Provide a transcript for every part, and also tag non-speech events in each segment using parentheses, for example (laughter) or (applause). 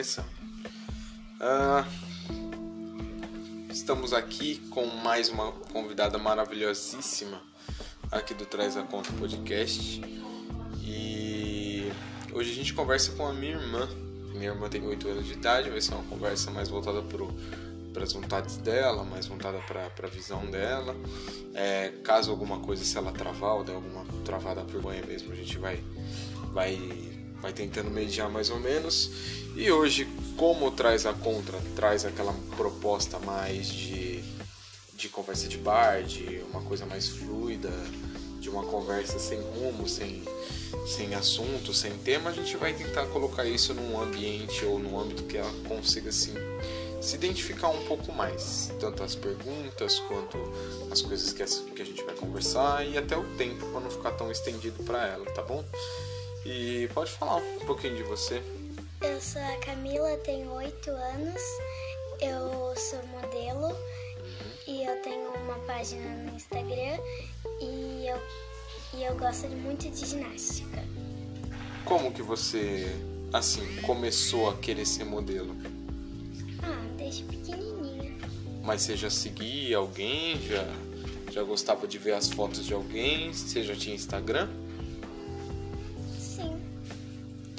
começando. Ah, estamos aqui com mais uma convidada maravilhosíssima aqui do Traz a Conta Podcast. E hoje a gente conversa com a minha irmã. Minha irmã tem 8 anos de idade, vai ser uma conversa mais voltada para as vontades dela, mais voltada para a visão dela. É, caso alguma coisa, se ela travar ou der alguma travada por banha mesmo, a gente vai, vai, vai tentando mediar mais ou menos. E hoje, como traz a contra, traz aquela proposta mais de, de conversa de bar, de uma coisa mais fluida, de uma conversa sem rumo, sem, sem assunto, sem tema, a gente vai tentar colocar isso num ambiente ou num âmbito que ela consiga assim, se identificar um pouco mais. Tanto as perguntas quanto as coisas que, a gente vai conversar e até o tempo para não ficar tão estendido para ela, tá bom? E pode falar um pouquinho de você. Eu sou a Camila, tenho 8 anos, eu sou modelo e eu tenho uma página no Instagram e eu, e eu gosto muito de ginástica. Como que você, assim, começou a querer ser modelo? Ah, desde pequenininha. Mas você já seguia alguém? Já, já gostava de ver as fotos de alguém? Você já tinha Instagram?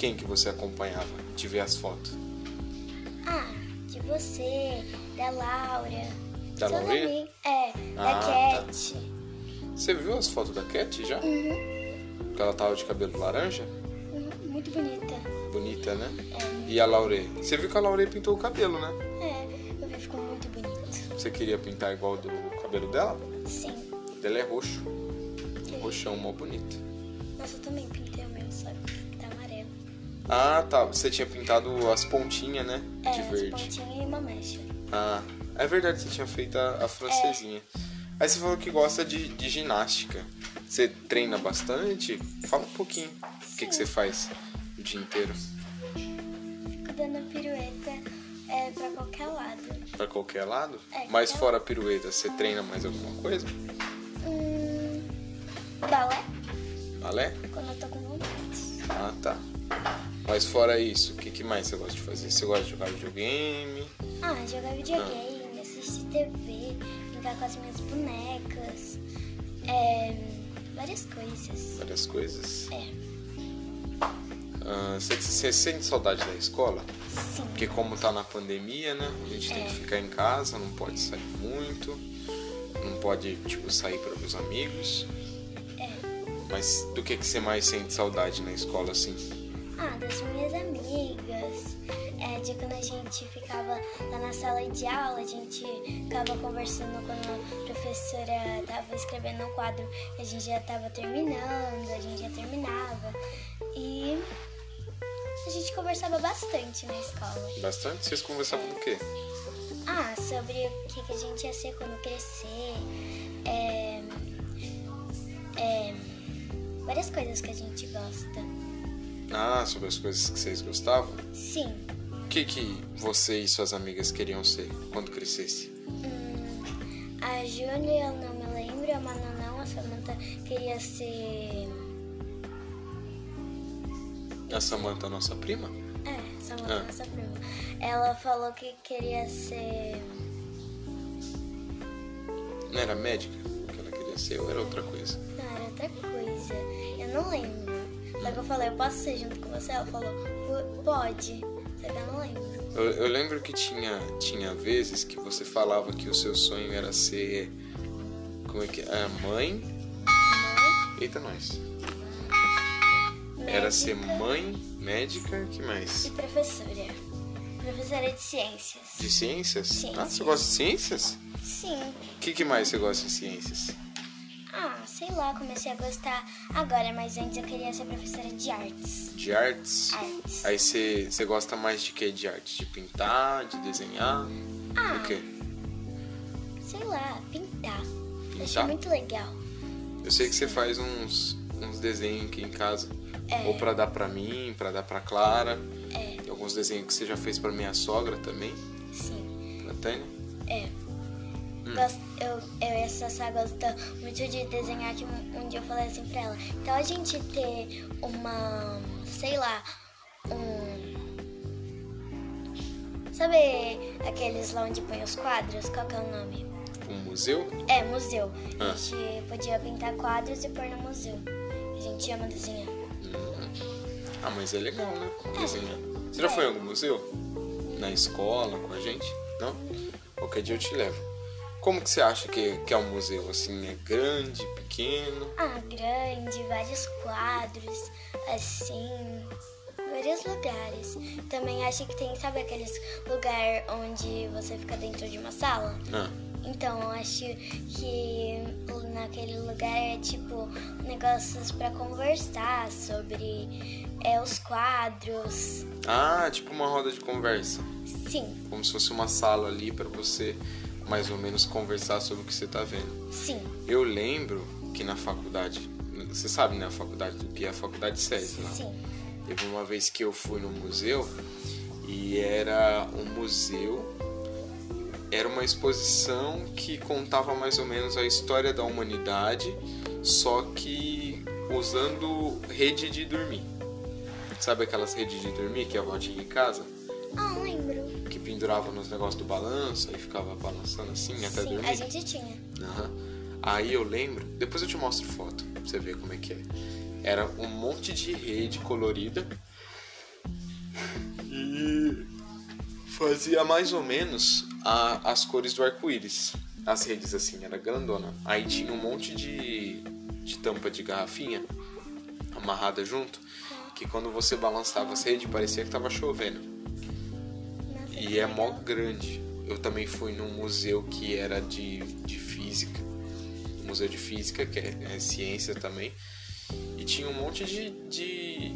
Quem que você acompanhava de ver as fotos? Ah, de você, da Laura. Da amigos- É, Ah, da tá. Cat. Você viu as fotos da Cat já? Uhum, Que ela tava de cabelo laranja? uhum, muito bonita. Bonita, né? É, E a Laure? Você viu que a Laure pintou o cabelo, né? é, eu vi, ficou muito bonito. Você queria pintar igual do cabelo dela? Sim. Dela é roxo. Roxão, mó bonito. Nossa, eu também pintei Ah, tá. Você tinha pintado as pontinhas, né? É, De as verde. pontinhas e uma mecha. Ah, é verdade, você tinha feito a, a francesinha. Aí você falou que gosta de, de ginástica. Você treina bastante? Fala um pouquinho. O que, que você faz o dia inteiro? Fico dando pirueta é, pra qualquer lado. Pra qualquer lado? É, Mas fora a pirueta, você treina mais alguma coisa? Hum, balé, Balé? quando eu tô com vontade. Ah, tá. Mas fora isso, o que, que mais você gosta de fazer? Você gosta de jogar videogame? Ah, jogar videogame, assistir TV, brincar com as minhas bonecas. É, várias coisas. Várias coisas? É, Ah, você, você sente saudade da escola? sim. Porque como tá na pandemia, né? A gente tem É. que ficar em casa, não pode sair muito, não pode, tipo, sair para os amigos. É. Mas do que, que você mais sente saudade na escola, assim? Ah, das minhas amigas. É, de quando a gente ficava lá na sala de aula, a gente ficava conversando quando a professora tava escrevendo um quadro, a gente já tava terminando, a gente já terminava. E a gente conversava bastante na escola. Bastante? Vocês conversavam do quê? Ah, sobre o que, que a gente ia ser quando crescer. É, é, várias coisas que a gente gosta. Ah, sobre as coisas que vocês gostavam? Sim. O que, que você e suas amigas queriam ser quando crescesse? Hum, a Júlia eu não me lembro, a Manu não, a Samantha queria ser. A Samantha, nossa prima? É, Samantha, Ah. nossa prima. Ela falou que queria ser. Não era médica que ela queria ser ou era outra coisa? Não, era outra coisa. Eu não lembro. Só que eu falei, eu posso ser junto com você? Ela falou, "Po- pode. Só que eu não lembro. Eu, eu lembro que tinha, tinha vezes que você falava que o seu sonho era ser. Como é que é? Mãe. Mãe, Eita, nós. Era ser médica mãe, médica, que mais? E professora. Professora de ciências. De ciências? Ciências. Ah, você gosta de ciências? Sim. O que, que mais você gosta de ciências? Sei lá, comecei a gostar agora, mas antes eu queria ser professora de artes. De artes? Artes. Aí você, você gosta mais de quê? De arte? De pintar, de desenhar? Ah, O quê? sei lá, pintar. Pintar? Achei muito legal. Eu sei que você faz uns, uns desenhos aqui em casa. É. Ou pra dar pra mim, pra dar pra Clara. É, Tem alguns desenhos que você já fez pra minha sogra também, sim. pra Tânia. É. Gosto, eu, eu e a Sassá gostam muito de desenhar que um, um dia eu falei assim pra ela. Então a gente ter uma, sei lá, um, Sabe aqueles lá onde põe os quadros? Qual que é o nome? Um museu? É, museu. Ah. A gente podia pintar quadros e pôr no museu. A gente ama desenhar. Ah, mas é legal, né? Desenhar. Você já foi em algum museu? Na escola, com a gente? Não? Qualquer dia eu te levo. Como que você acha que, que é um museu? Assim, é grande, pequeno? Ah, grande, vários quadros, assim, vários lugares. Também acho que tem, sabe aqueles lugar onde você fica dentro de uma sala? Ah, Então, eu acho que naquele lugar é tipo negócios pra conversar sobre é, os quadros. ah tipo uma roda de conversa. Sim, Como se fosse uma sala ali pra você mais ou menos conversar sobre o que você tá vendo. sim, Eu lembro que na faculdade, você sabe, né? A faculdade do que é a faculdade SESI lá. sim. Teve uma vez que eu fui no museu e era um museu, era uma exposição que contava mais ou menos a história da humanidade, só que usando rede de dormir. Sabe aquelas redes de dormir que a avó tinha em casa? Ah, lembro. Que pendurava nos negócios do balanço e ficava balançando assim até Sim, dormir? a gente tinha. Aham. Aí eu lembro, depois eu te mostro foto pra você ver como é que é. Era um monte de rede colorida e fazia mais ou menos a- as cores do arco-íris. As redes assim, era grandona. Aí tinha um monte de, de tampa de garrafinha amarrada junto, que quando você balançava as redes parecia que tava chovendo. E é mó grande. Eu também fui num museu que era de, de física. Museu de física, que é, é ciência também. E tinha um monte de, de,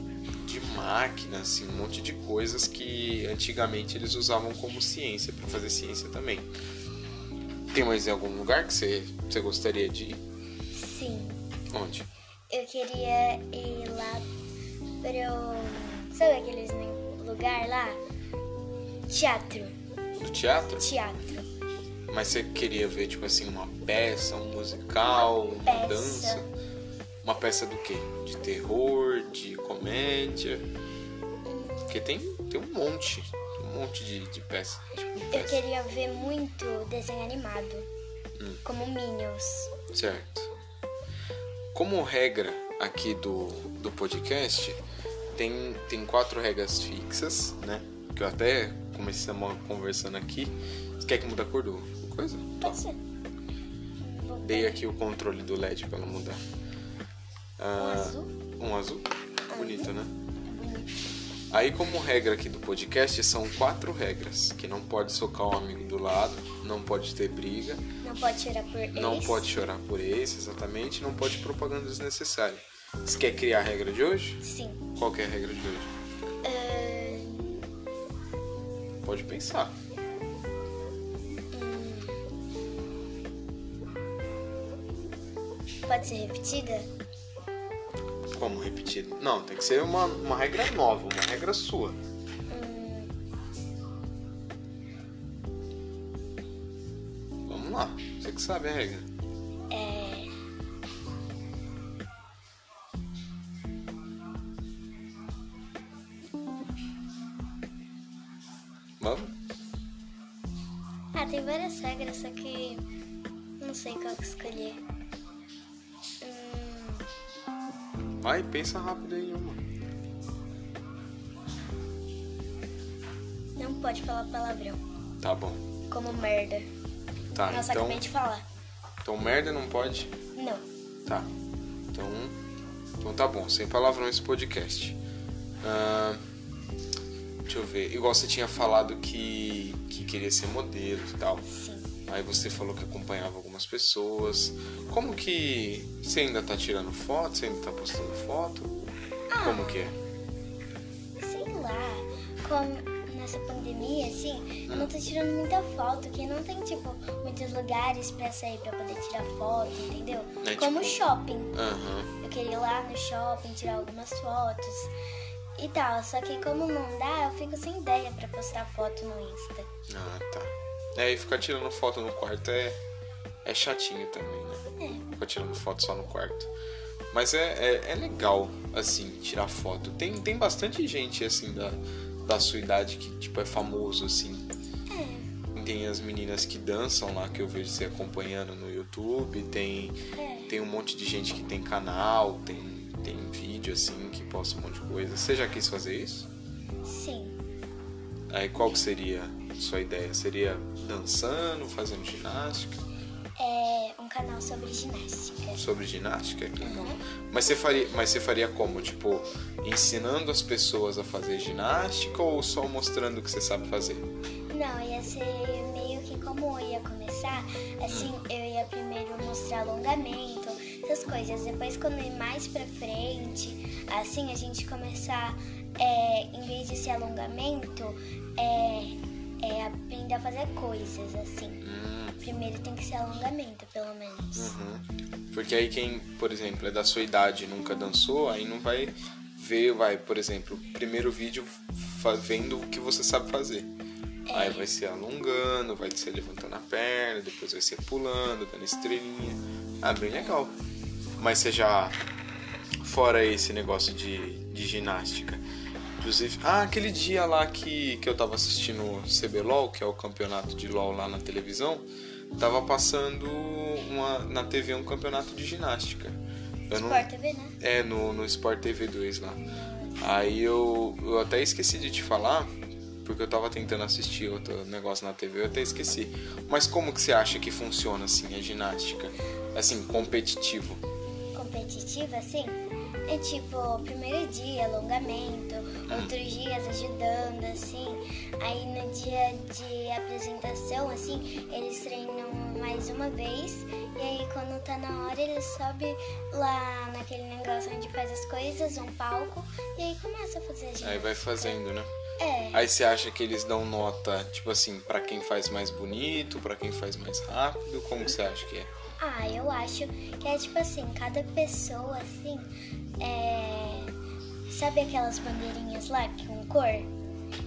de máquinas, assim, um monte de coisas que antigamente eles usavam como ciência, para fazer ciência também. Tem mais em algum lugar que você, você gostaria de ir? Sim. Onde? Eu queria ir lá pro. Sabe aqueles lugar lá? Teatro. No teatro? Teatro. Mas você queria ver, tipo assim, uma peça, um musical, uma peça. dança? Uma peça do quê? De terror, de comédia? Porque tem, tem um monte, um monte de, de peça. Tipo de Eu peça. queria ver muito desenho animado. Hum. Como Minions. Certo. Como regra aqui do, do podcast, tem, tem quatro regras fixas, né? Que eu até começamos conversando aqui. Você quer que mude a cor do coisa? Pode ser. Vou Dei aqui o controle do LED pra ela mudar. Um Ah, azul. Um azul? Bonito, né? Bonito. Aí, como regra aqui do podcast, são quatro regras. Que não pode socar o amigo do lado, não pode ter briga, Não pode tirar por ex. não pode chorar por esse, exatamente, não pode propaganda desnecessária. Você quer criar a regra de hoje? Sim. Qual é a regra de hoje? Pode pensar. pode ser repetida? Como repetido? Não, tem que ser uma, uma regra nova, uma regra sua. Hum, Vamos lá, você que sabe a regra. Nossa, então. acabei de falar. Então merda não pode? Não. Tá. Então. Então tá bom, sem palavrão esse podcast. Ah, deixa eu ver. Igual você tinha falado que, que queria ser modelo e tal. Sim. Aí você falou que acompanhava algumas pessoas. Como que. Você ainda tá tirando foto? Você ainda tá postando foto? Como que é? Sei lá. Como pandemia, assim, eu não tô tirando muita foto, que não tem, tipo, muitos lugares pra sair pra poder tirar foto, entendeu? É, Como tipo- shopping. Aham. Eu queria ir lá no shopping, tirar algumas fotos e tal. Só que como não dá, eu fico sem ideia pra postar foto no Insta. Ah, tá. É, e ficar tirando foto no quarto é, é chatinho também, né? É. Ficar tirando foto só no quarto. Mas é, é, é legal, assim, tirar foto. Tem, tem bastante gente, assim, da, da sua idade que, tipo, é famoso, assim. tem as meninas que dançam lá, que eu vejo você acompanhando no YouTube. Tem, É. tem um monte de gente que tem canal, tem, tem vídeo assim, que posta um monte de coisa. Você já quis fazer isso? Sim. Aí qual que seria a sua ideia? Seria dançando, fazendo ginástica? É um canal sobre ginástica. Sobre ginástica? Que legal. Uhum. Mas você faria, mas você faria como? Tipo, ensinando as pessoas a fazer ginástica ou só mostrando o que você sabe fazer? Não, ia ser meio que como eu ia começar, assim, eu ia primeiro mostrar alongamento, essas coisas. Depois, quando ir mais pra frente, assim, a gente começar, é, em vez de ser alongamento, é, é aprender a fazer coisas, assim. Hum, Primeiro tem que ser alongamento, pelo menos. uhum. Porque aí quem, por exemplo, é da sua idade e nunca dançou, aí não vai ver, vai, por exemplo, primeiro vídeo vendo o que você sabe fazer. Aí vai ser alongando, vai ser levantando a perna, depois vai ser pulando, dando estrelinha. Ah, bem legal. Mas você já, fora esse negócio de, de ginástica, inclusive, ah, aquele dia lá que, que eu tava assistindo o CBLOL, que é o campeonato de LOL lá na televisão, tava passando uma, na TV um campeonato de ginástica. Eu não- Sport TV, né? é, no, no Sport TV 2 lá. Aí eu, eu até esqueci de te falar, porque eu tava tentando assistir outro negócio na TV, eu até esqueci. Mas como que você acha que funciona assim a ginástica? Assim, competitivo. competitiva, assim, é tipo, primeiro dia, alongamento, outros dias ajudando, assim. Aí no dia de apresentação, assim, eles treinam mais uma vez. E aí quando tá na hora, eles sobem lá naquele negócio onde faz as coisas, um palco, e aí começa a fazer a Aí ginástica. vai fazendo, né? É, Aí você acha que eles dão nota, tipo assim, pra quem faz mais bonito, pra quem faz mais rápido? Como você acha que é? Ah, eu acho que é tipo assim, cada pessoa assim, é... sabe aquelas bandeirinhas lá que com cor?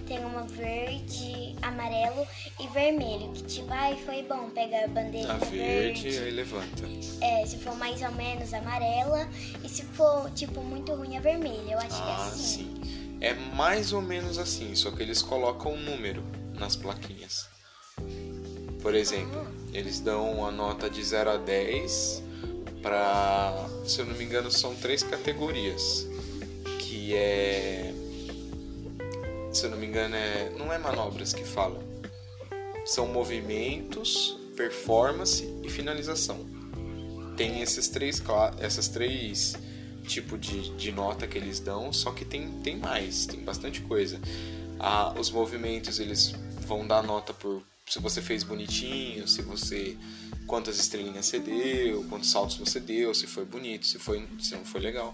Tem uma verde, amarelo e vermelho, que tipo, ai, foi bom pegar a bandeira A verde, aí levanta. É, se for mais ou menos amarela e se for tipo muito ruim a vermelha, eu acho que é Ah, assim. sim. É mais ou menos assim, só que eles colocam um número nas plaquinhas. Por exemplo, eles dão a nota de 0 a 10 para, se eu não me engano, são três categorias, que é se eu não me engano, é, não é manobras que falam. São movimentos, performance e finalização. Tem esses três, essas três tipos de, de nota que eles dão, só que tem, tem mais, tem bastante coisa. Ah, os movimentos eles vão dar nota por se você fez bonitinho, se você quantas estrelinhas você deu, quantos saltos você deu, se foi bonito, se foi se não foi legal.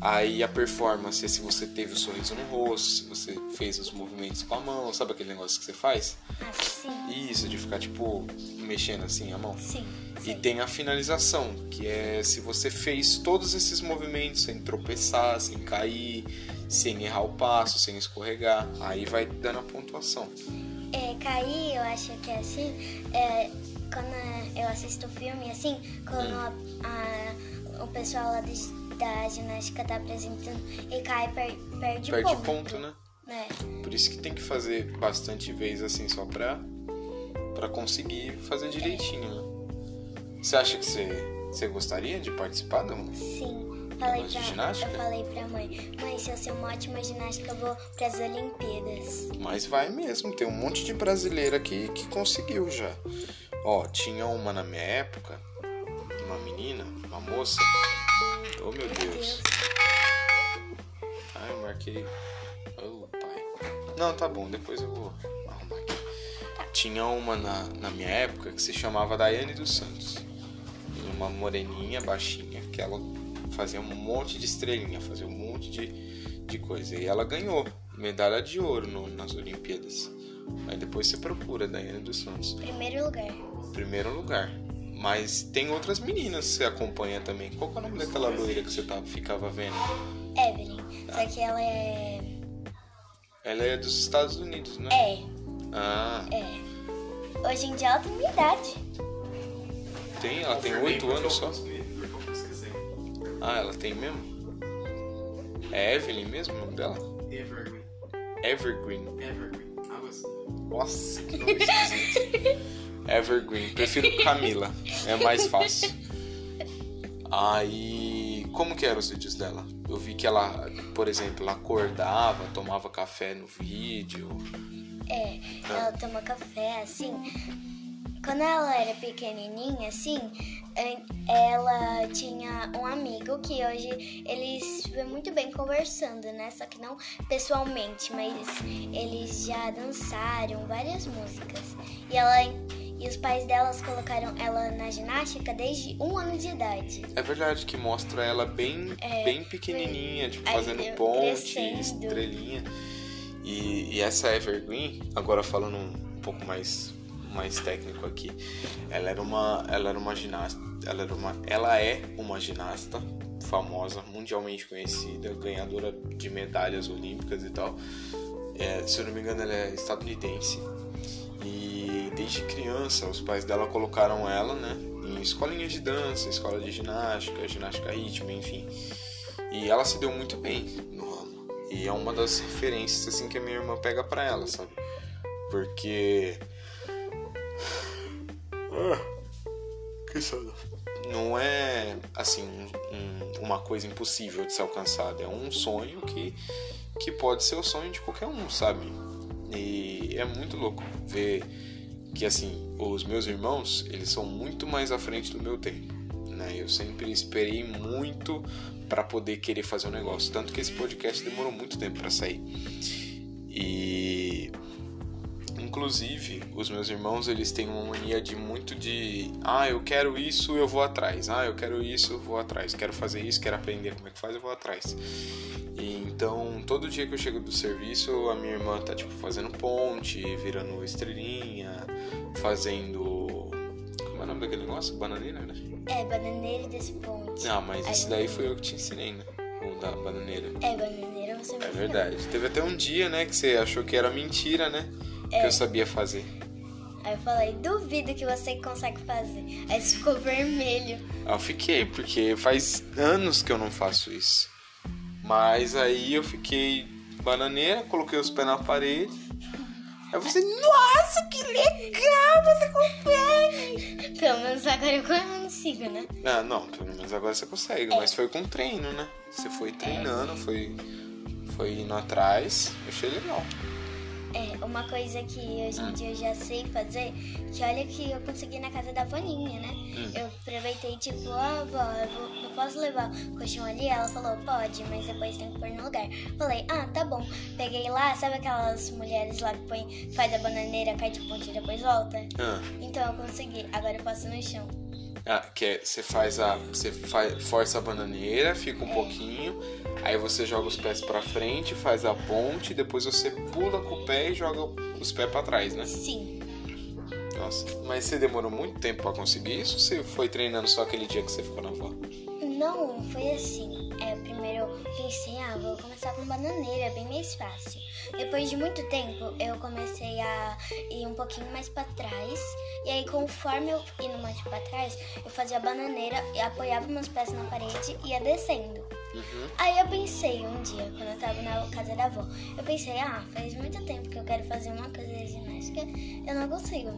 Aí a performance é se você teve o sorriso no rosto, se você fez os movimentos com a mão, sabe aquele negócio que você faz? Assim, Isso de ficar tipo mexendo assim a mão. sim, E sim. tem a finalização, que é se você fez todos esses movimentos sem tropeçar, sem cair, sem errar o passo, sem escorregar, aí vai dando a pontuação. É, cair, eu acho que é assim, é, quando eu assisto filme, assim, quando a- a- o pessoal lá de- da ginástica tá apresentando e cai, per, perde, Perde ponto. ponto, né? né? Por isso que tem que fazer bastante vezes assim só pra, pra conseguir fazer direitinho, né? Você acha que você, você gostaria de participar do Sim. Falei pra, ginástica? eu falei pra mãe, mãe, se eu ser uma ótima ginástica, eu vou pras Olimpíadas. Mas vai mesmo, tem um monte de brasileira aqui que conseguiu já. Ó, tinha uma na minha época, uma menina, uma moça. Oh meu Deus. Ai, eu marquei. Oh, pai. Não, tá bom, depois eu vou arrumar aqui. Tinha uma na, na minha época que se chamava Daiane dos Santos. Uma moreninha, baixinha, que ela fazia um monte de estrelinha, fazia um monte de, de coisa. E ela ganhou medalha de ouro no- nas Olimpíadas. Aí depois você procura Daiane dos Santos. Primeiro lugar. Primeiro lugar. Mas tem outras meninas que você acompanha também. Qual que é o nome daquela loira que você tava, ficava vendo? Evelyn. Só que ela é. Ela é dos Estados Unidos, né? É, Ah, é. Hoje em dia ela tem minha idade. tem? Ela tem oito anos só? Ah, ela tem mesmo? É Evelyn mesmo o nome dela? Evergreen. Evergreen. Evergreen. Nossa, que nome esquisito. Evergreen. Prefiro Camila. É mais fácil. Aí, como que eram os vídeos dela? Eu vi que ela, por exemplo, ela acordava, tomava café no vídeo. É, ela toma café, assim. Quando ela era pequenininha, assim, ela tinha um amigo que hoje eles vê muito bem conversando, né? Só que não pessoalmente, mas eles já dançaram várias músicas. E ela e os pais delas colocaram ela na ginástica desde um ano de idade. É verdade que mostra ela bem, é, bem pequenininha, tipo, fazendo ponte, crescendo. estrelinha. E, e essa Evergreen, agora falando um pouco mais mais técnico aqui, ela era uma ela era uma ginasta, ela era uma ela é uma ginasta famosa, mundialmente conhecida, ganhadora de medalhas olímpicas e tal. É, se eu não me engano, ela é estadunidense desde criança os pais dela colocaram ela, né, em escolinhas de dança, escola de ginástica, ginástica rítmica, enfim. E ela se deu muito bem no ramo. E é uma das referências assim que a minha irmã pega para ela, sabe? Porque ah, que. Não é assim um, uma coisa impossível de ser alcançada, é um sonho que que pode ser o sonho de qualquer um, sabe? E é muito louco ver que assim, os meus irmãos, eles são muito mais à frente do meu tempo, né? Eu sempre esperei muito para poder querer fazer um negócio, tanto que esse podcast demorou muito tempo para sair. E inclusive, os meus irmãos, eles têm uma mania de muito de, ah, eu quero isso, eu vou atrás. Ah, eu quero isso, eu vou atrás. Quero fazer isso, quero aprender como é que faz, eu vou atrás. E então, todo dia que eu chego do serviço, a minha irmã tá tipo fazendo ponte, virando estrelinha, fazendo. Como é o nome daquele negócio? Bananeira, né? É, bananeira desse ponte. Ah, mas esse daí foi eu que te ensinei, né? O da bananeira. É, bananeira você me É verdade. Teve até um dia, né, que você achou que era mentira, né? É. Que eu sabia fazer. Aí eu falei, duvido que você consegue fazer. Aí você ficou vermelho. Eu fiquei, porque faz anos que eu não faço isso. Mas aí eu fiquei bananeira, coloquei os pés na parede Aí você, nossa, que legal, você consegue! Pelo menos agora eu consigo, né? Ah, não, pelo menos agora você consegue, é. mas foi com treino, né? Você foi treinando, é. foi, foi indo atrás, eu achei legal. É, uma coisa que hoje em dia eu já sei fazer, que olha que eu consegui na casa da Vaninha, né? Hum. Eu aproveitei, tipo, ah, avó, eu, vou, eu posso levar o colchão ali? Ela falou, pode, mas depois tem que pôr no lugar. Falei, ah, tá bom. Peguei lá, sabe aquelas mulheres lá que põe, faz a bananeira, cai de ponte e depois volta? Ah. Então eu consegui, agora eu passo no chão. Ah, que é, você faz a. Você faz, força a bananeira, fica um pouquinho, aí você joga os pés pra frente, faz a ponte, depois você pula com o pé e joga os pés pra trás, né? Sim. Nossa, mas você demorou muito tempo pra conseguir isso ou você foi treinando só aquele dia que você ficou na avó? Não, foi assim. É, primeiro eu pensei, ah, vou começar com bananeira, é bem mais fácil. Depois de muito tempo, eu comecei a ir um pouquinho mais para trás. E aí, conforme eu ia mais para trás, eu fazia a bananeira apoiava meus pés na parede e ia descendo. Uhum. Aí eu pensei um dia, quando eu tava na casa da avó, eu pensei, ah, faz muito tempo que eu quero fazer uma coisa de ginástica, eu não consigo.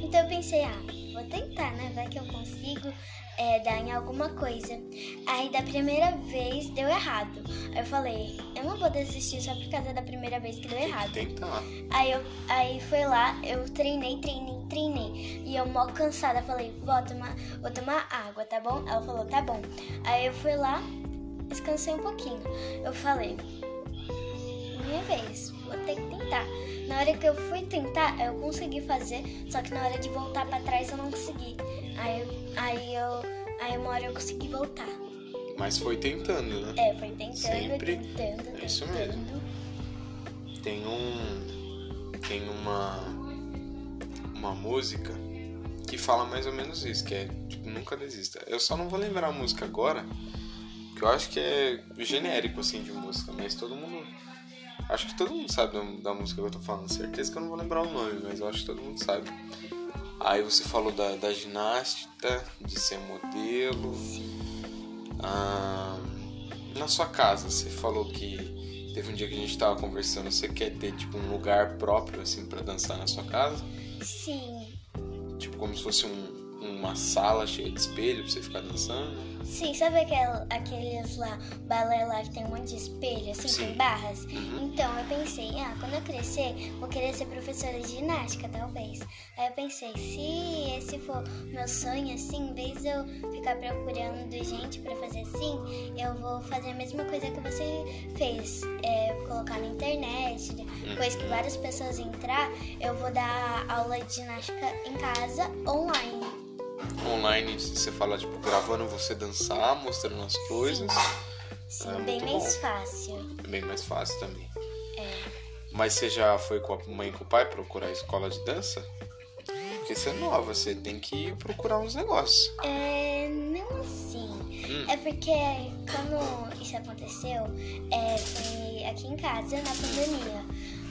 Então eu pensei, ah, vou tentar, né? Vai que eu consigo é, dar em alguma coisa. Aí da primeira vez deu errado. Aí eu falei, eu não vou desistir só por causa da primeira vez que deu errado. Tentar. Aí eu aí foi lá, eu treinei, treinei, treinei. E eu mó cansada, falei, vou tomar, vou tomar água, tá bom? Ela falou, tá bom. Aí eu fui lá, descansei um pouquinho. Eu falei, minha vez, vou ter que tentar. Na hora que eu fui tentar, eu consegui fazer, só que na hora de voltar para trás eu não consegui. Aí, aí eu. Aí uma hora eu consegui voltar. Mas foi tentando, né? É, foi tentando, Sempre. tentando, tentando. É isso mesmo. Tem um. Tem uma. Uma música que fala mais ou menos isso, que é tipo, nunca desista. Eu só não vou lembrar a música agora, que eu acho que é genérico assim de música, mas todo mundo. Acho que todo mundo sabe da, da música que eu tô falando. Certeza que eu não vou lembrar o nome, mas eu acho que todo mundo sabe. Aí você falou da, da ginástica, de ser modelo. Ah, na sua casa, você falou que Teve um dia que a gente tava conversando, você quer ter tipo um lugar próprio assim para dançar na sua casa? Sim. Tipo como se fosse um, uma sala cheia de espelho pra você ficar dançando? Sim, sabe aquel, aqueles lá, balé lá que tem um monte de espelho, assim, Sim. tem barras? Uhum. Então eu pensei, ah, quando eu crescer, vou querer ser professora de ginástica, talvez. Aí eu pensei, se esse for meu sonho, assim, em vez de eu ficar procurando gente pra fazer assim, eu vou fazer a mesma coisa que você fez. É, colocar na internet, depois que várias pessoas entrar, eu vou dar aula de ginástica em casa, online. Online você fala tipo gravando você dançar, mostrando as coisas. Sim, Ah, bem mais bom. fácil. É bem mais fácil também. É. Mas você já foi com a mãe e com o pai procurar escola de dança? Porque você é nova, você tem que procurar uns negócios. É, não assim. Hum. É porque quando isso aconteceu, é, foi aqui em casa, na pandemia.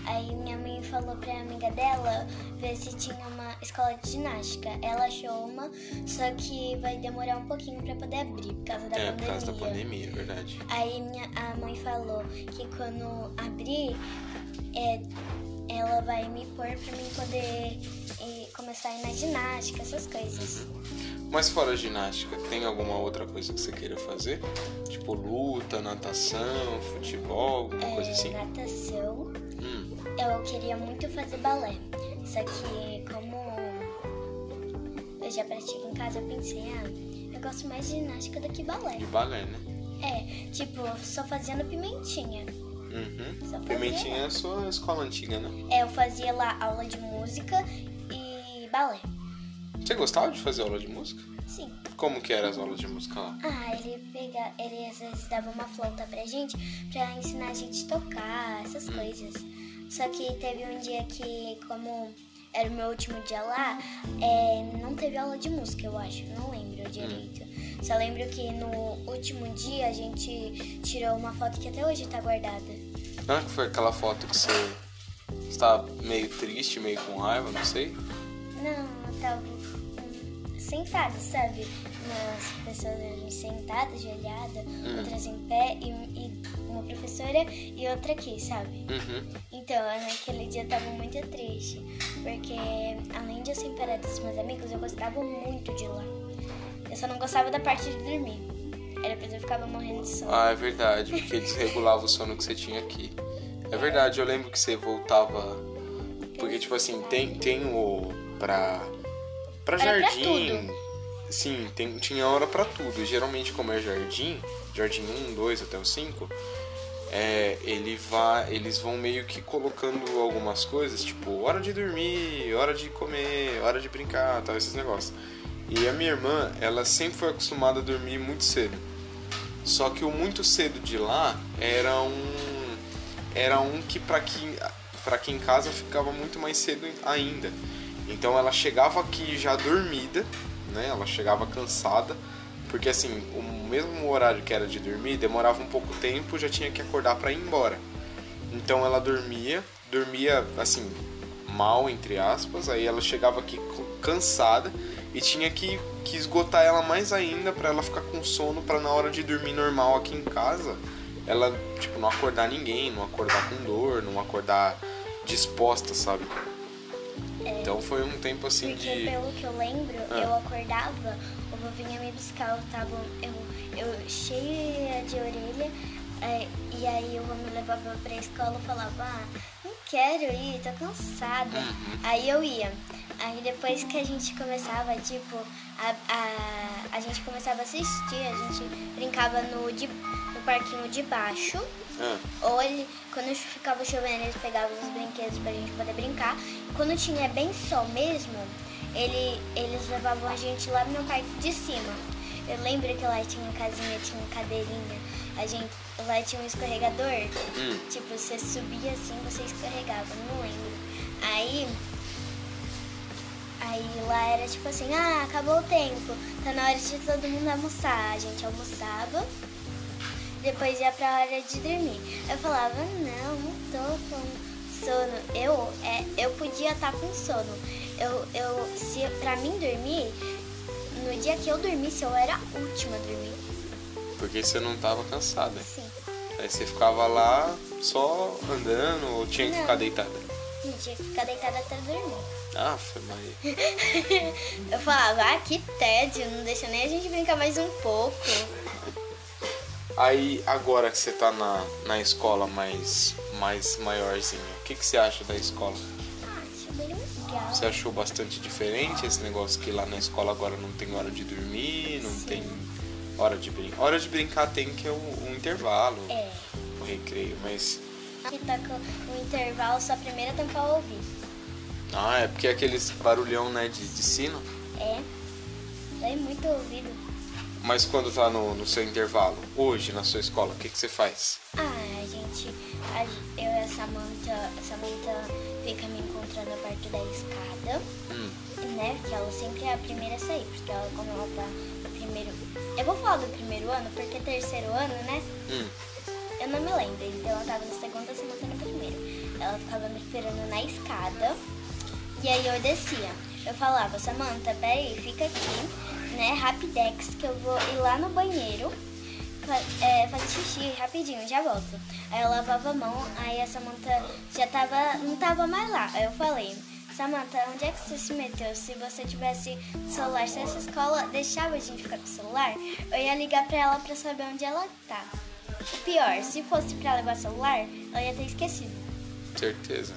Aí minha mãe falou pra amiga dela ver se tinha uma escola de ginástica. Ela achou uma, só que vai demorar um pouquinho pra poder abrir por causa da é, pandemia. por causa da pandemia, é verdade. Aí minha, a mãe falou que quando abrir, é, ela vai me pôr pra mim poder eh, começar a ir na ginástica, essas coisas. Mas fora ginástica, tem alguma outra coisa que você queira fazer? Tipo luta, natação, futebol, alguma coisa É, assim? Natação. Hum, Eu queria muito fazer balé. Só que como eu já pratico em casa, eu pensei, ah, eu gosto mais de ginástica do que balé. de balé, né? É, tipo, só fazendo pimentinha. Uhum. Só. Pimentinha é a sua escola antiga, né? É, eu fazia lá aula de música e balé. Você gostava de fazer aula de música? Sim. Como que eram as aulas de música lá? Ah, ele pega, ele às vezes dava uma flauta pra gente pra ensinar a gente a tocar, essas coisas. Só que teve um dia que, como era o meu último dia lá, é, não teve aula de música, eu acho, não lembro direito. Só lembro que no último dia a gente tirou uma foto que até hoje tá guardada. Ah, que foi aquela foto que você está meio triste, meio com raiva, não sei. Não, eu tava hum, sentada, sabe? Umas pessoas sentadas, de olhada, outras em pé e, e uma professora e outra aqui, sabe? Uhum. Então, naquele dia eu tava muito triste, porque além de eu ser parada dos meus amigos, eu gostava muito de lá. Eu só não gostava da parte de dormir. Era depois eu ficava morrendo de sono. Ah, é verdade, porque desregulava o sono que você tinha aqui. É verdade, eu lembro que você voltava. Porque, tipo assim, tem, tem o. pra. pra Era pra jardim. Sim, tem, tinha hora pra tudo. E geralmente, como é jardim, jardim 1, 2 até o 5, é, ele vai, eles vão meio que colocando algumas coisas, tipo, hora de dormir, hora de comer, hora de brincar, tal, esses negócios. E a minha irmã, ela sempre foi acostumada a dormir muito cedo. Só que o muito cedo de lá era um era um que para quem para quem em casa ficava muito mais cedo ainda. Então ela chegava aqui já dormida, né? Ela chegava cansada, porque assim, o mesmo horário que era de dormir, demorava um pouco tempo, já tinha que acordar para ir embora. Então ela dormia, dormia assim, mal entre aspas, aí ela chegava aqui cansada e tinha que, que esgotar ela mais ainda para ela ficar com sono para na hora de dormir normal aqui em casa, ela tipo não acordar ninguém, não acordar com dor, não acordar disposta, sabe? Então foi um tempo assim Porque de pelo que eu lembro, Ah. eu acordava, o vô vinha me buscar, eu tava eu, eu cheia de orelha, é, e aí o vô me levava pra escola e falava, ah, não quero ir, tô cansada. Uhum. Aí eu ia. Aí depois que a gente começava, tipo, a, a, a gente começava a assistir, a gente brincava no, de, no parquinho de baixo. Ah, Ou ele, quando ficava chovendo, eles pegavam os brinquedos pra gente poder brincar. E quando tinha bem sol mesmo, ele, eles levavam a gente lá no parque de cima. Eu lembro que lá tinha casinha, tinha cadeirinha. A gente, lá tinha um escorregador. hum, Tipo, você subia assim, você escorregava, não lembro. Aí. Aí lá era tipo assim, ah, acabou o tempo, tá na hora de todo mundo almoçar. A gente almoçava, depois ia pra hora de dormir. Eu falava, não, não tô com sono. Eu, é, eu podia estar com sono. Eu, eu, se pra mim dormir, no dia que eu dormisse, eu era a última a dormir. porque você não tava cansada. Sim. Aí você ficava lá só andando ou tinha que Não. ficar deitada? Tinha que ficar deitada até dormir. Ah, foi Maria. (laughs) Eu falava, ah, que tédio, não deixa nem a gente brincar mais um pouco. Aí agora que você tá na, na escola mais, mais maiorzinha, o que, que você acha da escola? Ah, acho bem legal. Você achou bastante diferente esse negócio que lá na escola agora não tem hora de dormir, não Sim. tem hora de brincar. Hora de brincar tem que é o, o intervalo, É. o recreio, mas. Que tá com o intervalo só primeiro tampar o ouvido. Ah, é porque é aqueles barulhão né, de, de sino. É. Dói muito ouvido. Mas quando tá no, no seu intervalo, hoje na sua escola, o que, que você faz? Ah, a gente, a- eu e a Samantha, a Samantha fica me encontrando perto da escada, Hum, né? Que ela sempre é a primeira a sair, porque ela, como ela tá no primeiro. Eu vou falar do primeiro ano, porque terceiro ano, né? hum. Eu não me lembro, então ela tava no segundo, a Samantha no primeiro. Ela ficava me esperando na escada, e aí eu descia. Eu falava, Samantha, peraí, fica aqui, né? Rapidex, que eu vou ir lá no banheiro é, fazer xixi rapidinho, já volto. Aí eu lavava a mão, aí a Samantha já tava, não tava mais lá. Aí eu falei, Samantha, onde é que você se meteu? Se você tivesse celular, se essa escola deixava a gente ficar com o celular, eu ia ligar pra ela pra saber onde ela tá. Pior, se fosse pra levar celular, ela ia ter esquecido. Certeza.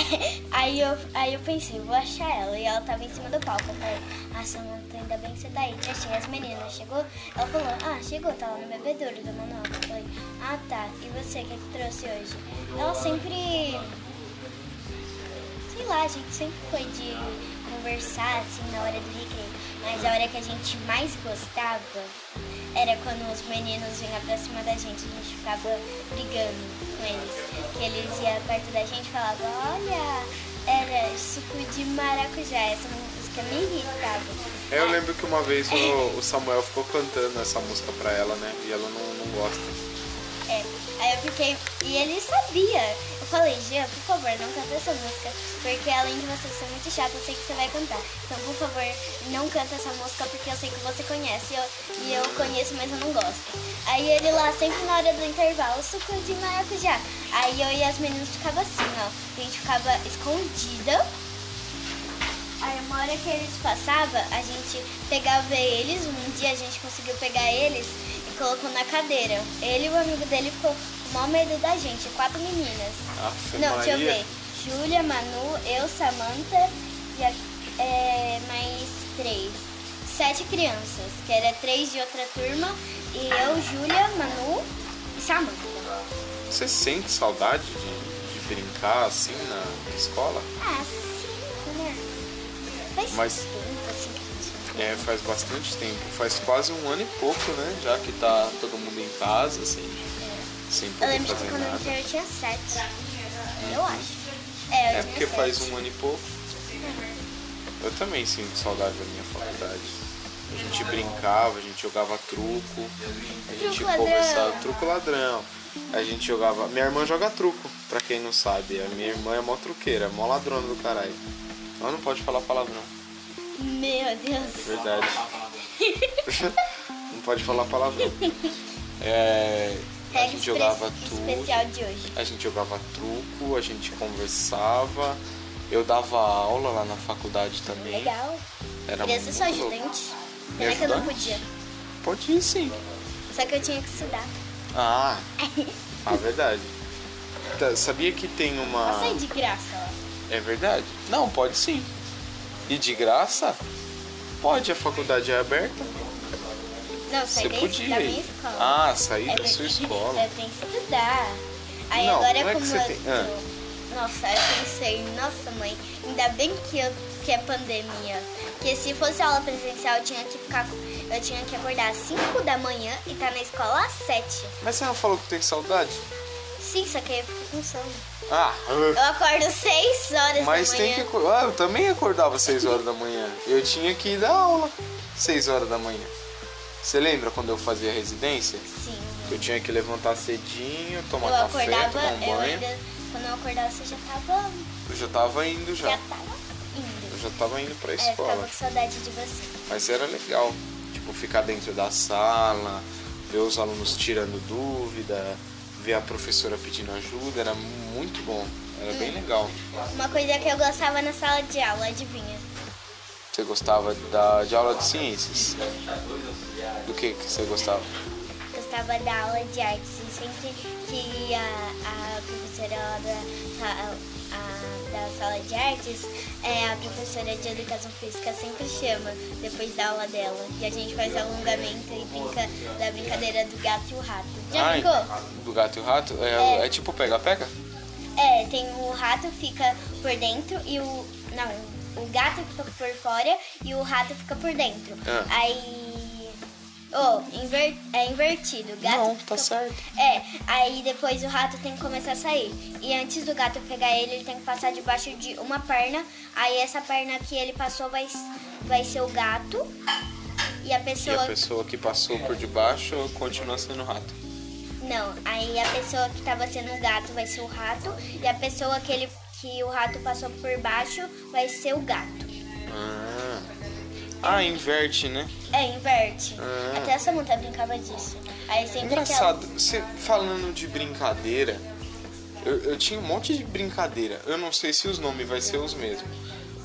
(laughs) aí, eu, aí eu pensei, vou achar ela. E ela tava em cima do palco. Eu falei, ah, Samantha, ainda bem que você tá aí. Já achei as meninas. Chegou? Ela falou, ah, chegou, tá lá no bebedouro da Manuel. Eu falei, ah, tá. E você, o que, que trouxe hoje? Ela sempre. Sei lá, a gente sempre foi de conversar assim na hora do recreio. Mas a hora que a gente mais gostava era quando os meninos vinham pra cima da gente, a gente ficava brigando com eles. Que eles iam perto da gente e falavam, olha, era suco de maracujá. Essa música me irritava. Eu lembro que uma vez o, o Samuel ficou cantando essa música pra ela, né? E ela não, não gosta. É, aí eu fiquei. E ele sabia. Eu falei, Jean, por favor, não canta essa música. Porque além de você ser muito chata, eu sei que você vai cantar. Então, por favor, não canta essa música porque eu sei que você conhece. Eu, e eu conheço, mas eu não gosto. Aí ele lá, sempre na hora do intervalo, suco de maracujá. Aí eu e as meninas ficava assim, ó. A gente ficava escondida. Uma hora que eles passavam, a gente pegava eles, um dia a gente conseguiu pegar eles e colocou na cadeira. Ele e o amigo dele ficou com o maior medo da gente, quatro meninas. Aff, Não, deixa eu Maria. ver. Júlia, Manu, eu, Samantha e a- é, mais três. Sete crianças, que era três de outra turma. E eu, Júlia, Manu e Samantha. Você sente saudade de, de brincar assim na escola? Ah, sim, né? Faz Mas- tempo assim que a gente não É, faz bastante tempo. Faz quase um ano e pouco, né? Já que tá todo mundo em casa, assim, sem Eu poder lembro que quando eu nada. eu tinha sete. Eu acho. É, eu É porque sete. faz um ano e pouco. Eu também sinto saudade da minha faculdade. A gente brincava, a gente jogava truco, a gente Truco conversava. ladrão. Truco ladrão. A gente jogava. Minha irmã joga truco, pra quem não sabe. A minha irmã é mó truqueira, mó ladrona do caralho. Ela não pode falar palavrão. Meu Deus. Verdade. (laughs) não pode falar palavrão. É, a gente jogava hoje. A gente jogava truco, a gente conversava. Eu dava aula lá na faculdade também. Legal. Era Queria ser só ajudante. Pena que eu não podia. Pode ir sim. Só que eu tinha que estudar. Ah, a (laughs) verdade. Tá, Sabia que tem uma. Passei de graça. É verdade? Não, pode sim. E de graça? Pode, a faculdade é aberta. Não, saí da, podia da ir. minha escola. Ah, sair É da sua escola. Eu tenho que estudar. Aí Não, agora não é como você eu tem- ah. Nossa, eu pensei, nossa mãe, ainda bem que, eu, que é pandemia. Porque se fosse aula presencial, eu tinha que ficar. Eu tinha que acordar às 5 da manhã e estar na escola às 7. Mas você não falou que tem saudade? Sim, só que aí eu fico com sono. Ah, Eu acordo 6 horas mas da tem manhã. que acordar. Ah, eu também acordava 6 horas da manhã. Eu tinha que ir dar aula 6 horas da manhã. Você lembra quando eu fazia residência? Sim. Eu tinha que levantar cedinho, tomar Eu café, acordava, tomar um eu banho. ainda. Quando eu acordava, você já tava. Eu já tava indo já. Já tava indo. Eu já tava indo pra É, eu ficava escola. com saudade de você. Mas era legal. Tipo, ficar dentro da sala, ver os alunos tirando dúvida, ver a professora pedindo ajuda, era muito bom, era bem legal. Uma coisa que eu gostava na sala de aula, adivinha? Você gostava da, de aula de ciências? Do que, que você gostava? Gostava da aula de artes sempre que a, a professora da, a, a, da sala de artes, é, a professora de educação física sempre chama depois da aula dela. E a gente faz alongamento e brinca da brincadeira do gato e o rato. Já Ai, brincou? do gato e o rato? É, É. é tipo pega-pega? É, tem o rato fica por dentro e o. Não, o gato fica por fora e o rato fica por dentro. Ah. Aí. Oh, inver, é invertido. O gato Não, fica- tá certo. É, aí depois o rato tem que começar a sair. E antes do gato pegar ele, ele tem que passar debaixo de uma perna. Aí essa perna que ele passou vai, vai ser o gato. E a E pessoa. a pessoa que passou por debaixo continua sendo rato. Não, aí a pessoa que tava sendo o gato vai ser o rato. E a pessoa que, ele, que o rato passou por baixo vai ser o gato. Ah, ah inverte, né? É, inverte. Ah. Até a Samantha brincava disso. Aí sempre Engraçado, você falando de brincadeira, eu, eu tinha um monte de brincadeira. Eu não sei se os nomes vai ser os mesmos.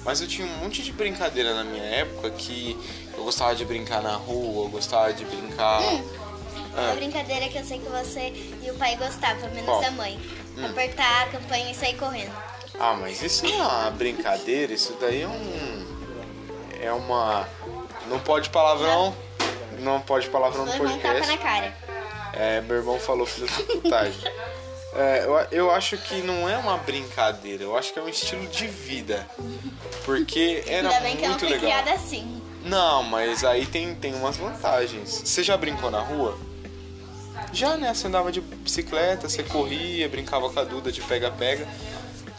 Mas eu tinha um monte de brincadeira na minha época que eu gostava de brincar na rua, eu gostava de brincar. Uma Ah, brincadeira que eu sei que você e o pai gostavam, menos Qual? a mãe. Hum. Apertar a campanha e sair correndo. ah, mas isso não é uma brincadeira, isso daí é um. É uma. Não pode palavrão. Não pode palavrão no podcast. na cara. É, meu irmão falou filho da putagem. É, eu, eu acho que não é uma brincadeira, eu acho que é um estilo de vida. Porque era Ainda bem que eu não muito fui legal. criada assim. Não, mas aí tem, tem umas vantagens. Você já brincou na rua? Já, né? Você andava de bicicleta, você corria, brincava com a Duda de pega-pega.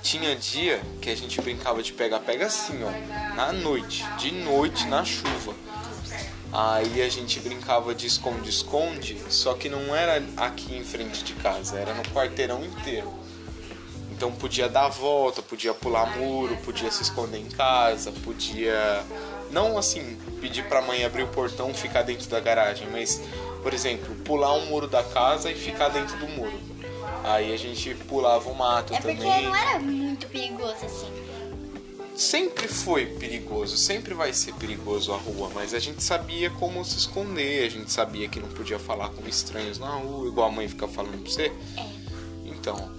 Tinha dia que a gente brincava de pega-pega assim, ó, na noite, de noite, na chuva. Aí a gente brincava de esconde-esconde, só que não era aqui em frente de casa, era no quarteirão inteiro. Então podia dar a volta, podia pular muro, podia se esconder em casa, podia. Não assim, pedir pra mãe abrir o portão e ficar dentro da garagem, mas, por exemplo, pular um muro da casa e ficar dentro do muro. Aí a gente pulava o mato É porque também. não era muito perigoso assim. Sempre foi perigoso, sempre vai ser perigoso a rua, mas a gente sabia como se esconder, a gente sabia que não podia falar com estranhos na rua, igual a mãe fica falando pra você. Então,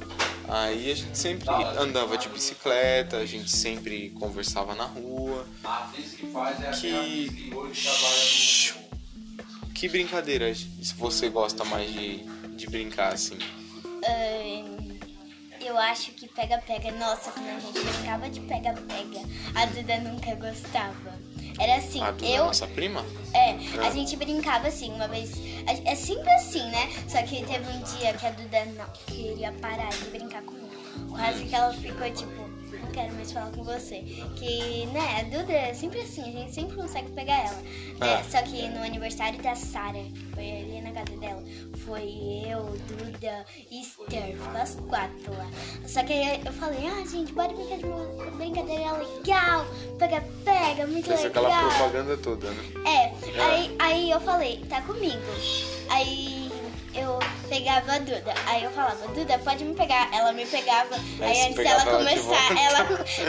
aí a gente sempre andava de bicicleta, a gente sempre conversava na rua. Que. Que brincadeira se você gosta mais de, de brincar assim? Eu acho que pega-pega. Nossa, quando a gente brincava de pega-pega, a Duda nunca gostava. Era assim, A Duda é eu. nossa prima? É, Ah. a gente brincava assim, uma vez. É sempre assim, né? Só que teve um dia que a Duda não queria parar de brincar comigo. Quase que ela ficou tipo, não quero mais falar com você. Que, né, a Duda é sempre assim, a gente sempre consegue pegar ela. Ah. Só que no aniversário da Sara, que foi ali na casa dela, foi eu, Duda e Esther, ficou as quatro lá. Só que aí eu falei, ah, gente, bora brincar de uma brincadeira legal, pega, pega, muito Fez legal. aquela propaganda toda, né? É, aí, aí eu falei, tá comigo. Aí eu pegava a Duda. Aí eu falava, Duda, pode me pegar. Ela me pegava. Aí antes dela pegava começar, ela.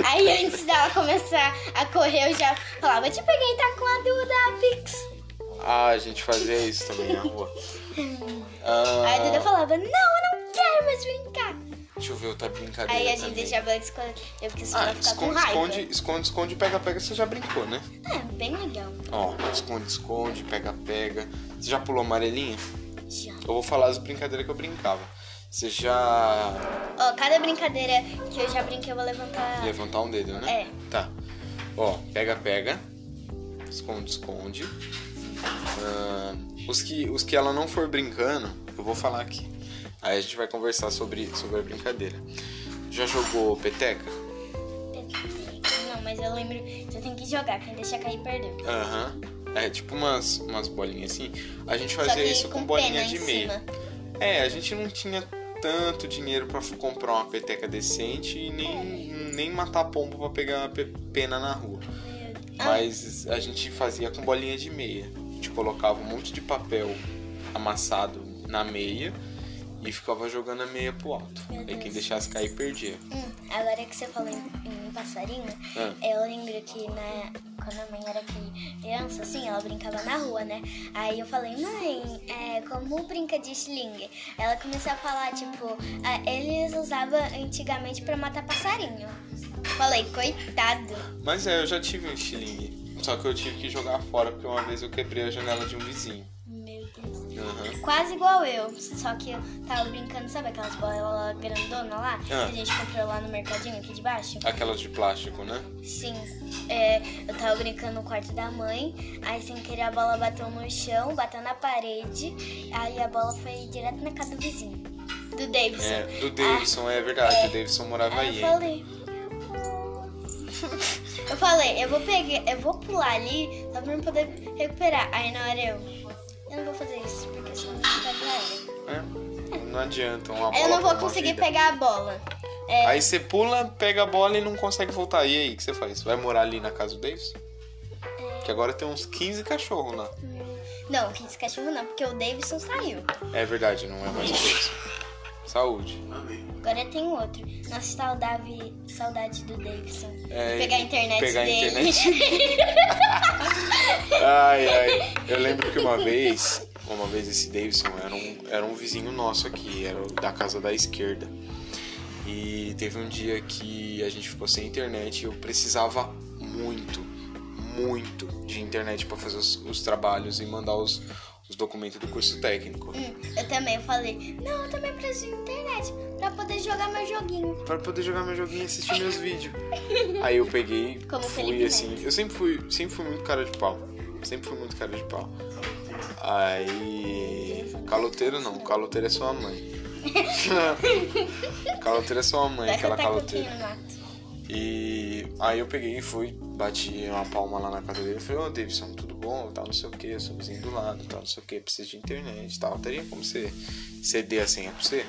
Aí antes dela começar a correr, eu já falava, te peguei, tá com a Duda, Pix. Ah, a gente fazia isso também na rua. (laughs) Ah, Aí a Duda falava, não, eu não quero mais brincar. Deixa eu ver outra brincadeira. Aí a gente também. deixava ela esconder, eu porque senão Ah, ela ficar com esconde, raiva. esconde, esconde, esconde, pega, pega, você já brincou, né? É, bem legal. Ó, esconde, esconde, pega, pega. Você já pulou amarelinha? Já. Eu vou falar as brincadeiras que eu brincava. Você já Ó, cada brincadeira que eu já brinquei, eu vou levantar. levantar um dedo, né? É. Tá. Ó, pega, pega. Esconde, esconde. Ah, os, que, os que ela não for brincando, eu vou falar aqui. Aí a gente vai conversar sobre, sobre a brincadeira. Já jogou peteca? Não, mas eu lembro, você tem que jogar, quem deixa cair perdeu. Aham. É tipo umas, umas bolinhas assim. A gente fazia isso com, com bolinha de meia. É, a gente não tinha tanto dinheiro pra comprar uma peteca decente e nem, nem matar pombo pra pegar pe- pena na rua. Ah. Mas a gente fazia com bolinha de meia. A gente colocava um monte de papel amassado na meia e ficava jogando a meia pro alto. Aí quem deixasse cair perdia. Hum, agora que você falou em, em passarinho, Ah. eu lembro que na, quando a mãe era criança, assim, ela brincava na rua, né? Aí eu falei, mãe, é, como brinca de sling? Ela começou a falar, tipo, ah, eles usavam antigamente pra matar passarinho. Falei, coitado. Mas é, eu já tive um estilingue. Só que eu tive que jogar fora porque uma vez eu quebrei a janela de um vizinho. Aham. Quase igual eu, só que eu tava brincando, sabe aquelas bolas grandona lá? Ah. Que a gente comprou lá no mercadinho aqui de baixo? Aquelas de plástico, né? Sim, é, eu tava brincando no quarto da mãe, aí sem querer a bola bateu no chão, bateu na parede, aí a bola foi direto na casa do vizinho, do Davidson. É, do Davidson, é verdade. O Davidson morava Aí eu falei. (laughs) Eu falei, eu vou pegar, eu vou pular ali só pra eu poder recuperar. Aí na hora eu. Eu não vou fazer isso, porque senão não vai pra ele. É, não adianta. Uma Aí eu bola não vou conseguir vida. pegar a bola. É, Aí você pula, pega a bola e não consegue voltar. E aí, o que você faz? Vai morar ali na casa do Davidson? Que agora tem uns 15 cachorros lá. Não, que esse cachorro não, porque o Davidson saiu. É verdade, não é mais o Davidson. Saúde. Agora tem outro. Nossa, saudade, saudade do Davidson. É, pegar a internet pegar a dele. internet. (laughs) Ai, ai. Eu lembro que uma vez, uma vez esse Davidson era um, era um vizinho nosso aqui, era o da casa da esquerda. E teve um dia que a gente ficou sem internet e eu precisava muito, muito de internet para fazer os, os trabalhos e mandar os, os documentos do curso técnico. Hum, eu também eu falei, não, eu também preciso de internet pra poder jogar meu joguinho. Para poder jogar meu joguinho e assistir meus (laughs) vídeos. Aí eu peguei, Como fui Felipe assim. Neto. Eu sempre fui, sempre fui muito cara de pau. Sempre fui muito cara de pau. Aí. Caloteiro não, caloteiro é sua mãe. (laughs) (laughs) caloteiro é sua mãe, aquela caloteira. E aí eu peguei e fui, bati uma palma lá na casa dele e falei, ô Davidson, tudo bom? Tal, não sei o que, eu sou vizinho do lado, tal, não sei o que, preciso de internet tal. Teria como você ceder a senha pra você?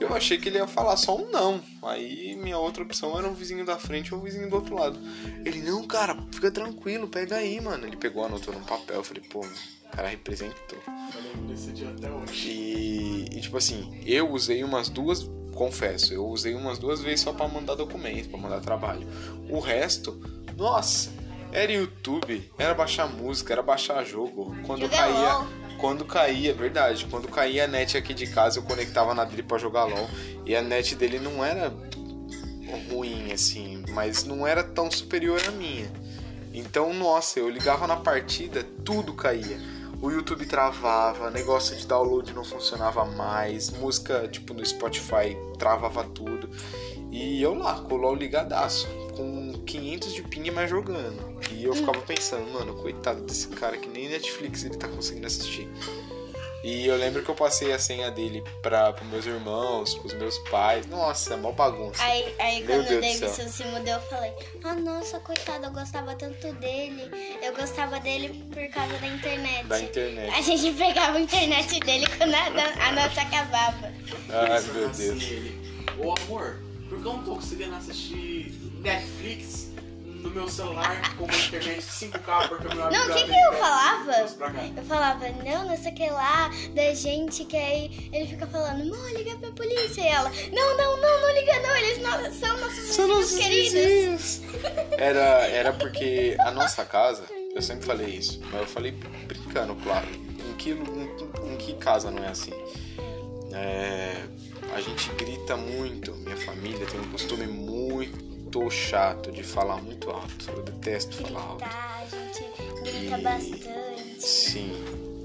Eu achei que ele ia falar só um não. Aí minha outra opção era um vizinho da frente ou um vizinho do outro lado. Ele, não, cara, fica tranquilo, pega aí, mano. Ele pegou, anotou num papel, eu falei, pô, o cara representou. Eu lembro desse dia até hoje. E, e, tipo assim, eu usei umas duas, confesso, eu usei umas duas vezes só pra mandar documento, pra mandar trabalho. O resto, nossa, era YouTube, era baixar música, era baixar jogo. Quando caía, LOL. quando caía, verdade, quando caía a net aqui de casa, eu conectava na dele pra jogar LOL. E a net dele não era ruim assim, mas não era tão superior à minha. Então, nossa, eu ligava na partida, tudo caía. O YouTube travava, negócio de download não funcionava mais, música tipo no Spotify travava tudo. E eu lá, com o LOL ligadaço, com 500 de ping mais jogando. E eu ficava pensando, mano, coitado desse cara que nem Netflix ele tá conseguindo assistir. E eu lembro que eu passei a senha dele para pros meus irmãos, pros meus pais. Nossa, é mó bagunça. Aí, aí Meu quando Deus o Davidson se mudou, eu falei, ah nossa, coitado, eu gostava tanto dele. Eu gostava dele por causa da internet. Da internet. A gente pegava a internet dele quando a, a nossa acabava. Ai, meu Deus. Ô amor, por que eu não tô conseguindo assistir Netflix no meu celular com uma internet 5K porque meu amigo Não, o que, que eu falava? Eu falava, não, não sei o que lá, da gente que aí ele fica falando, não, liga pra polícia. E ela, não, não, não, não liga não, eles não, são nossos São nossos queridos. vizinhos. (laughs) Era, era porque a nossa casa, eu sempre falei isso, mas eu falei brincando, claro. Em que, em, em que casa não é assim? É, a gente grita muito, minha família tem um costume muito chato de falar muito alto. Eu detesto falar alto. A gente grita E- bastante. Sim.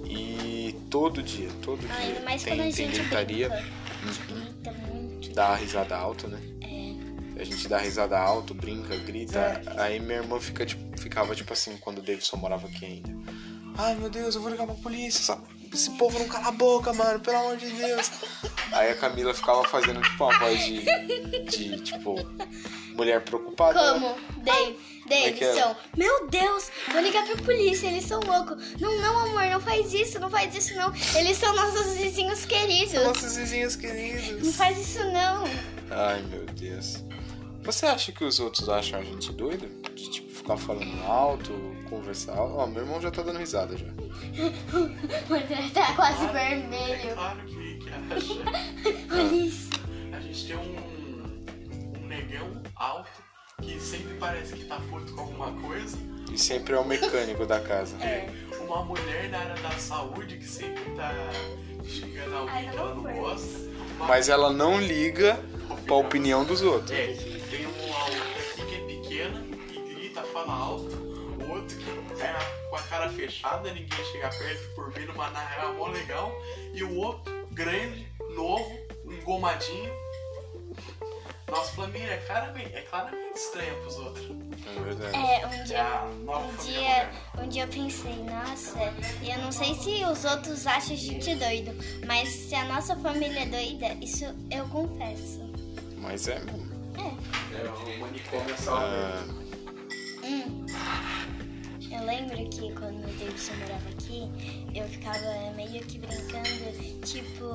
E todo dia, todo dia. Ainda mais tem, quando a tem gente gritaria. brinca. A gente grita muito. dá risada alto, né? É. A gente dá risada alto, brinca, grita. Aí minha irmã fica, tipo, ficava tipo assim quando o Davidson morava aqui ainda. Ai meu Deus, eu vou ligar pra polícia. essa- Esse povo não cala a boca, mano, pelo amor de Deus. Aí a Camila ficava fazendo tipo uma voz de. de tipo. mulher preocupada. Como? Dave, é que é? Meu Deus, vou ligar pra polícia, eles são loucos. Não, não, amor, não faz isso, não faz isso não. Eles são nossos vizinhos queridos. Nossos vizinhos Não queridos. faz isso não. Ai meu Deus. Você acha que os outros acham a gente doido? De tipo ficar falando alto, conversar? Ó, meu irmão já tá dando risada já. (laughs) O André tá quase É vermelho. claro que, que acha? (laughs) Olha isso. A gente tem um, um negão alto que sempre parece que tá puto com alguma coisa. E sempre é o mecânico da casa. É. Uma mulher da área da saúde que sempre tá xingando alguém que ela não gosta. Uma Mas ela não liga pra opinião dos outros. É, tem um a outra aqui que é pequena, que grita, fala alto. Tá com a cara fechada, ninguém chega perto por vir numa na real mó legal. E o outro, grande, novo, engomadinho. Nossa, família é claramente, é claramente estranha pros outros. É verdade. É, um É dia, a nova um família dia, um dia eu pensei, nossa, eu não sei se os outros acham a gente doido, mas se a nossa família é doida, isso eu confesso. Mas é mesmo. É. É o manicômio é só Ah, Hum. Eu lembro que quando o Davidson morava aqui, eu ficava meio que brincando, tipo.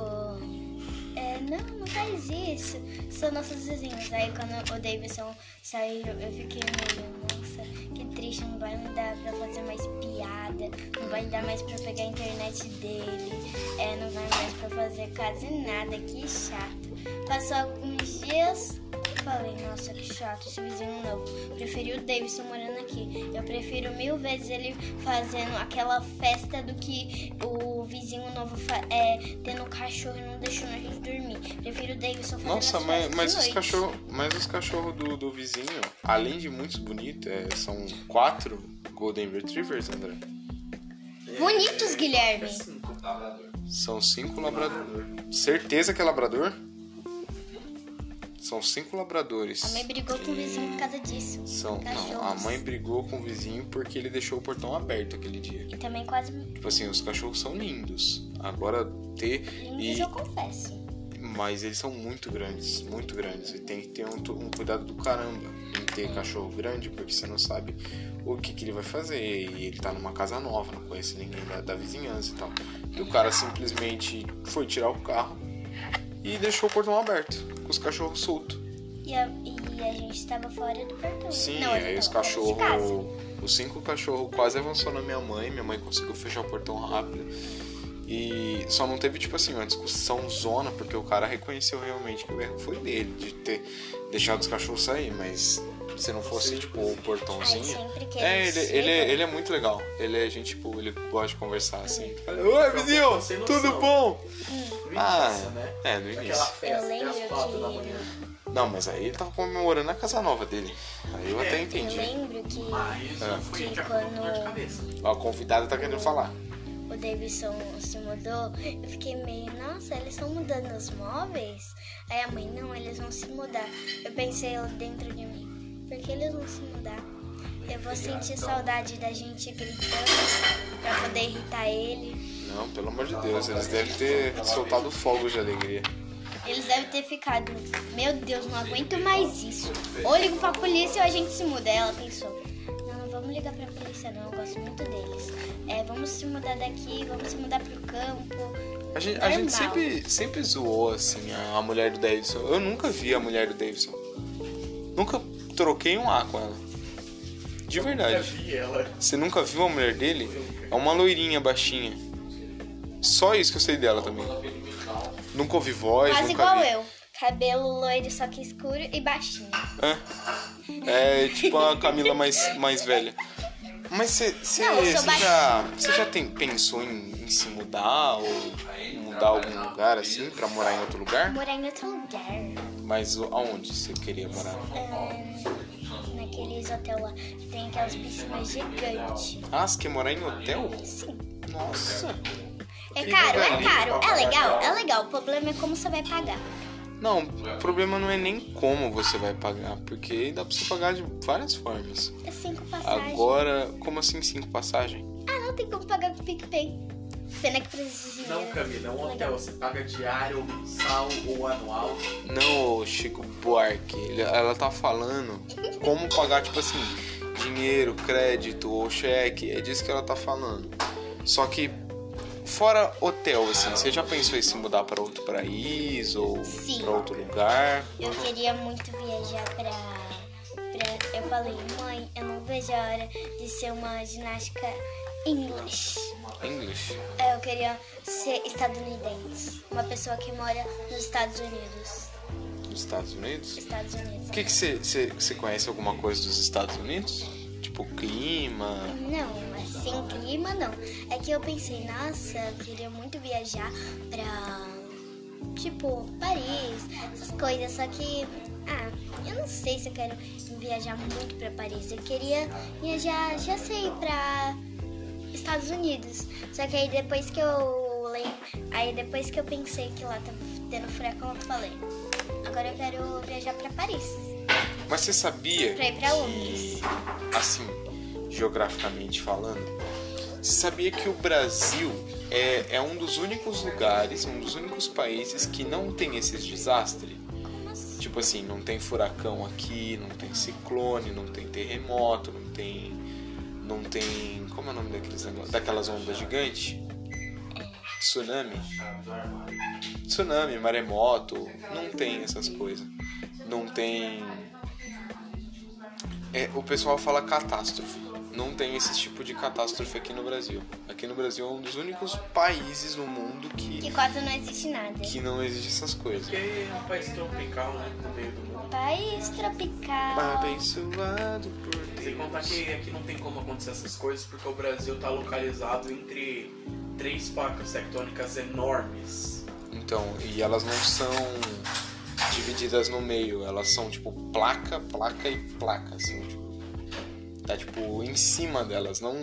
É, não, não faz isso. São nossos vizinhos. Aí quando o Davidson saiu, eu fiquei meio, nossa, que triste, não vai me dar pra fazer mais piada, não vai dar mais pra pegar a internet dele, é, não vai mais pra fazer quase nada, que chato. Passou alguns dias, Falei, nossa, que chato esse vizinho novo. Preferi o Davidson morando aqui. Eu prefiro mil vezes ele fazendo aquela festa do que o vizinho novo é, tendo cachorro e não deixando a gente dormir. Prefiro o Davidson fazendo Nossa, as mas, mas de os cachorros, mas os cachorros do, do vizinho, além de muito bonitos, é, são quatro Golden Retrievers, André. Bonitos, Guilherme. São cinco labrador. Certeza que é labrador? São cinco labradores. A mãe brigou com o vizinho por causa disso. São, não, a Cachorros. mãe brigou com o vizinho porque ele deixou o portão aberto aquele dia. E também quase Tipo assim, os cachorros são lindos. Agora ter lindos, e eu confesso. mas eles são muito grandes, muito grandes. E tem que ter um, um cuidado do caramba em ter cachorro grande, porque você não sabe o que, que ele vai fazer. E ele tá numa casa nova, não conhece ninguém da, da vizinhança e tal. E o cara simplesmente foi tirar o carro e deixou o portão aberto, com os cachorros soltos. E a, e a gente tava fora do portão. Sim, não, aí os cachorros. Os cinco cachorros quase avançou na minha mãe. Minha mãe conseguiu fechar o portão rápido. E só não teve, tipo assim, uma discussão zona, porque o cara reconheceu realmente que o erro foi dele, de ter deixado os cachorros sair, mas se não fosse, tipo, o portãozinho. É, ele, ele, é- ele é muito legal. Ele é gente, tipo, ele gosta de conversar assim. Fala, Oi, vizinho, tudo bom? No Ah, início, né? é, no Aquela início. festa Eu até lembro as quatro da que- manhã. Não, mas aí ele tava comemorando a casa nova dele. Aí eu É, até Eu entendi. lembro que Mas foi Que quando- dor de cabeça. Ó, a convidada tá querendo falar. o Davidson se mudou, eu fiquei meio, nossa, eles estão mudando os móveis? Aí a mãe, não, eles vão se mudar. Eu pensei dentro de mim, por que eles vão se mudar? Eu vou sentir saudade da gente gritando pra poder irritar ele. Não, pelo amor de Deus, eles devem ter soltado fogos de alegria. Eles devem ter ficado, meu Deus, não aguento mais isso. Ou ligo pra polícia ou a gente se muda. Ela pensou, não, não vamos ligar pra polícia não, eu gosto muito deles. É, vamos se mudar daqui, vamos se mudar pro campo. A gente, a gente sempre, sempre zoou, assim, a, a mulher do Davidson. Eu nunca vi a mulher do Davidson. Nunca troquei um A com ela. De Eu verdade. vi ela. Você nunca viu a mulher dele? É uma loirinha baixinha. Só isso que eu sei dela também. Nunca ouvi voz, Quase nunca igual vi. eu. Cabelo loiro, só que escuro e baixinho. É, é tipo a Camila mais, mais velha. Mas você já, já tem, pensou em, em se mudar ou mudar algum lugar assim pra morar em outro lugar? Morar em outro lugar. Mas aonde você queria morar? É, naqueles hotel lá que tem aquelas piscinas gigantes. Ah, você quer morar em hotel? Sim. Nossa. É caro, é caro. É legal, é legal. O problema é como você vai pagar. Não, o problema não é nem como você vai pagar, porque dá pra você pagar de várias formas. É cinco passagens. Agora, como assim cinco passagens? Ah, não tem como pagar com o PicPay. Pena que precisa de dinheiro. Não, Camila, é um hotel. Legal. Você paga diário, ou mensal ou anual. Não, Chico Buarque, ele- ela tá falando como pagar, tipo assim, dinheiro, crédito ou cheque, é disso que ela tá falando. Só que, fora hotel, assim, você já pensou em se mudar pra outro país ou pra outro lugar? Eu queria muito viajar pra, pra. Eu falei, mãe, eu não vejo a hora de ser uma ginástica English. English. É, Eu queria ser estadunidense. Uma pessoa que mora nos Estados Unidos. Nos Estados Unidos. Estados Unidos. O que que você você- você conhece alguma coisa dos Estados Unidos? Tipo clima. Não, assim, clima não. É que eu pensei, nossa, eu queria muito viajar pra, tipo, Paris, essas coisas. Só que, ah, eu não sei se eu quero viajar muito pra Paris. Eu queria viajar, já sei, pra Estados Unidos. Só que aí depois que eu aí depois que eu pensei que lá tava tendo furacão, eu falei, agora eu quero viajar pra Paris. Mas você sabia Pra ir pra que, Londres. assim, geograficamente falando, você sabia que o Brasil é, é um dos únicos lugares, um dos únicos países que não tem esses desastres? Tipo assim, não tem furacão aqui, não tem ciclone, não tem terremoto, não tem. Não tem. Como é o nome daqueles? Daquelas ondas gigantes? Tsunami. Tsunami, maremoto, não tem essas coisas. Não tem. É, o pessoal fala catástrofe. Não tem esse tipo de catástrofe aqui no Brasil. Aqui no Brasil é um dos únicos países no mundo que, Que quase não existe nada. que não existe essas coisas. Porque é um país tropical, né? No meio do mundo. País tropical. Abençoado por Sem contar que aqui não tem como acontecer essas coisas porque o Brasil tá localizado entre três placas tectônicas enormes. Então, e elas não são divididas no meio, elas são tipo placa, placa e placa, assim, tipo, tá tipo em cima delas, não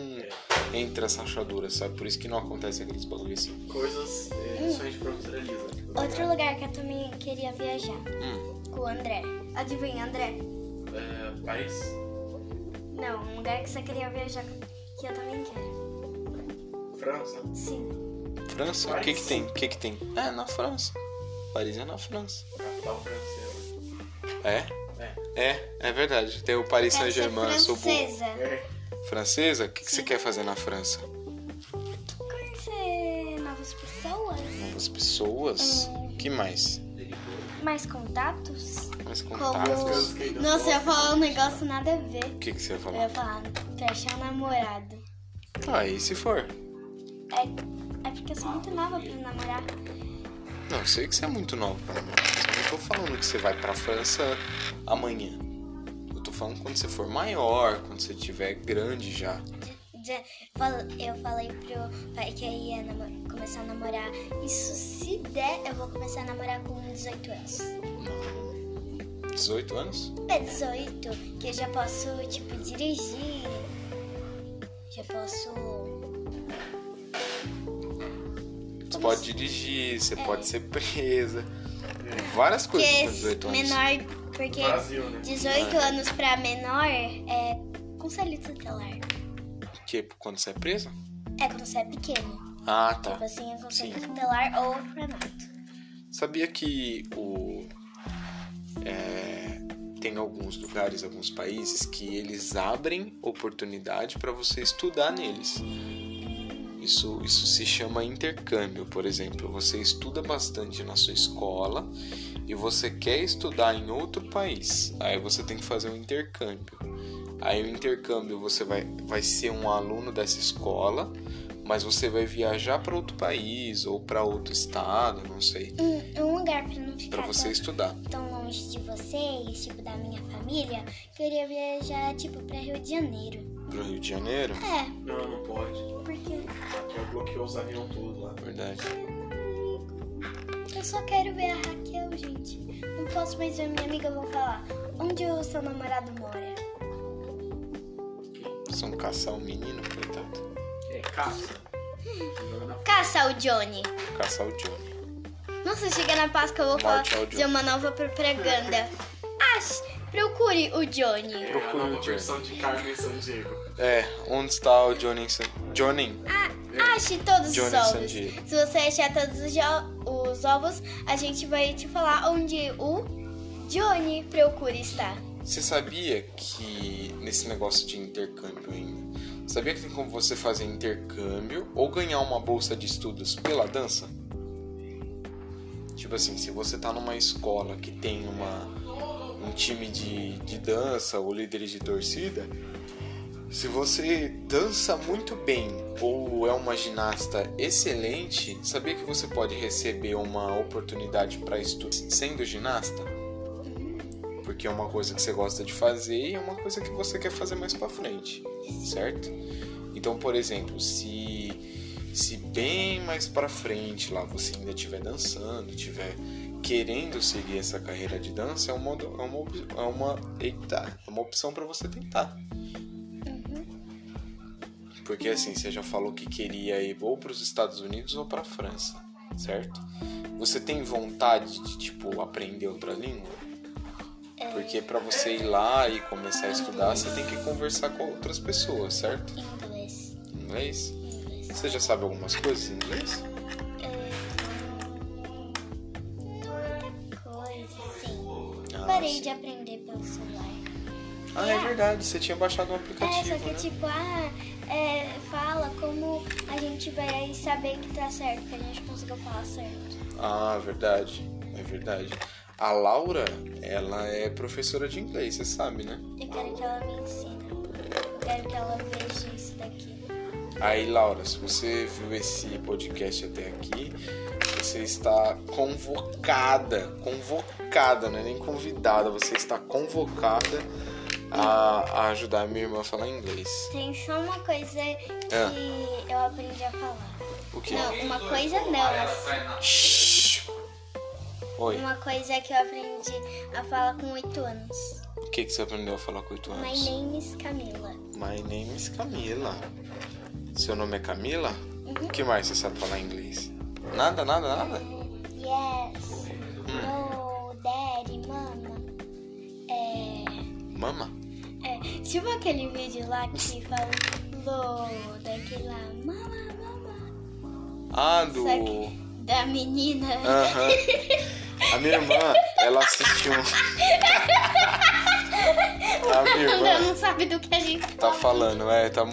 entre as rachaduras, sabe? Por isso que não acontece aqueles bagulho assim. Coisas é, só a gente profissionaliza. Outro lugar que eu também queria viajar. Hum, Com o André. Adivinha, André? É, Paris? Não, um lugar que você queria viajar que eu também quero. França? Sim. França? O que que tem? O que que tem? É, na França. Paris é na França. Capital francesa. É? É. É, é verdade. Tem o Paris Saint-Germain, eu sou burro. francesa. É. Francesa? O que, que você quer fazer na França? Conhecer novas pessoas. Novas pessoas? Hum. O que mais? Mais contatos. Mais Como... contatos? Nossa, eu ia falar um negócio nada a ver. O que, que você ia Eu falar? ia falar pra achar namorado. Ah, e se for? É, é porque eu sou muito nova pra namorar. Não, eu sei que você é muito novo pra namorar, eu tô falando que você vai pra França amanhã. Eu tô falando quando você for maior, quando você tiver grande já. Eu falei pro pai que eu ia começar a namorar. Isso se der, eu vou começar a namorar com 18 anos. Não. 18 anos? É 18, que eu já posso, tipo, dirigir. Já posso. Você pode dirigir, você pode ser presa. Várias coisas Porque com 18 anos. menor. Porque Brasil, né? 18 anos pra menor é conselho tutelar. Que quando você é presa? É quando você é pequeno. Ah, tá. Tipo assim, é conselho Sim. tutelar ou orfanato. Sabia que o é, tem alguns lugares, alguns países que eles abrem oportunidade para você estudar neles. Isso, isso se chama intercâmbio, por exemplo. Você estuda bastante na sua escola e você quer estudar em outro país. Aí você tem que fazer um intercâmbio. Aí o intercâmbio você vai, vai ser um aluno dessa escola, mas você vai viajar para outro país ou para outro estado, não sei, Um, um lugar pra não ficar para você tão, estudar. tão longe de vocês, tipo, da minha família, queria viajar, tipo, pra Rio de Janeiro. Pro Rio de Janeiro? É, Não, não pode. porque Aqui bloqueou os aviões tudo lá. Verdade. eu só quero ver a Raquel, gente. Não posso mais ver minha amiga, eu vou falar. Onde o seu namorado mora? São caçar um menino, coitado. É, caça. Caça o Johnny. Caçar o Johnny. Nossa, chega na Páscoa, eu vou falar, Morte ao fazer uma nova propaganda. Ache, procure o Johnny. É a Procura o nova Johnny. versão de Carmen Sandiego. É, onde está o Johnny? San... Johnny? Ah, ache todos Johnny os ovos. Sandiego. Se você achar todos os, os ovos, a gente vai te falar onde o Johnny procura estar. Você sabia que nesse negócio de intercâmbio ainda, sabia que tem como você fazer intercâmbio ou ganhar uma bolsa de estudos pela dança? Tipo assim, se você tá numa escola que tem uma, um time de, de dança ou líderes de torcida, Se você dança muito bem ou é uma ginasta excelente, sabia que você pode receber uma oportunidade para estudar sendo ginasta? Porque é uma coisa que você gosta de fazer e é uma coisa que você quer fazer mais para frente, certo? Então, por exemplo, se se bem mais para frente lá você ainda estiver dançando, estiver querendo seguir essa carreira de dança, é uma, é uma, é uma, eita, é uma opção para você tentar. Porque assim, você já falou que queria ir ou para os Estados Unidos ou para a França, certo? Você tem vontade de tipo aprender outra língua? Porque para você ir lá e começar a estudar, você tem que conversar com outras pessoas, certo? Inglês. Inglês? Inglês. Você já sabe algumas coisas em inglês? Parei de aprender pelo celular. Ah, é verdade. Você tinha baixado um É, aplicativo, só que né? tipo, ah, é, fala como a gente vai saber que tá certo, que a gente conseguiu falar certo. Ah, verdade. É verdade. A Laura, ela é professora de inglês, você sabe, né? Eu quero que ela me ensine. Eu quero que ela veja isso daqui. Aí, Laura, se você viu esse podcast até aqui, você está convocada, convocada, não é nem convidada, você está convocada a, a ajudar a minha irmã a falar inglês. Tem só uma coisa que eu aprendi a falar. O quê? Não, uma coisa não, Shhh. Oi, uma coisa que eu aprendi a falar com 8 anos. o que, que você aprendeu a falar com 8 My anos? name is Camila. My name is Camila. Seu nome é Camila? O que mais você sabe falar inglês? Nada, nada, nada? Yes. No, daddy, mama. É. Mama? É, tipo aquele vídeo lá que falou daquele lá, mama, mama, Ah, do. Que- da menina. Aham. A minha irmã, ela assistiu. (laughs) A minha Ela irmã não sabe do que a gente tá falando, é, tá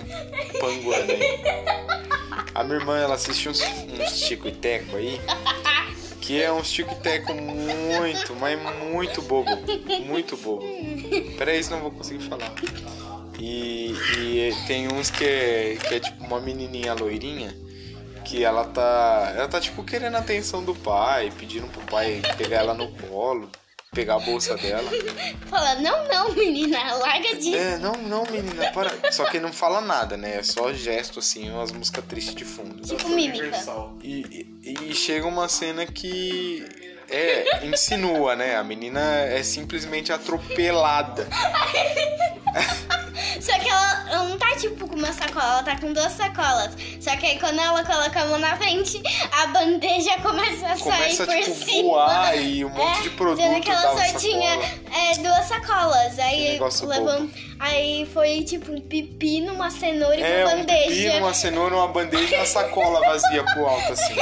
panguando aí. A minha irmã, ela assistiu uns, uns tico e teco aí. Que é um tico e teco muito, mas muito bobo. Muito bobo. Peraí, senão eu vou conseguir falar. E, e tem uns que é, que é tipo uma menininha loirinha que ela tá. Ela tá tipo querendo a atenção do pai, pedindo pro pai pegar ela no colo, pegar a bolsa dela. (laughs) fala, não, não, menina, larga disso. É, não, não, menina, para. Só que não fala nada, né? É só gesto assim, umas músicas tristes de fundo. Tipo mímica. Universal. E, e, e chega uma cena que. É, insinua, né? A menina é simplesmente atropelada. (laughs) (laughs) Só que ela, ela não tá tipo com uma sacola, ela tá com duas sacolas. Só que aí quando ela coloca a mão na frente, a bandeja começa a sair Começa, por tipo, cima. voar e um monte de produto Sendo que ela só tinha é, duas sacolas. Aí levou, aí foi tipo um pipi numa cenoura e É, uma um bandeja. pepino, uma cenoura, uma bandeja e uma sacola vazia pro alto, assim.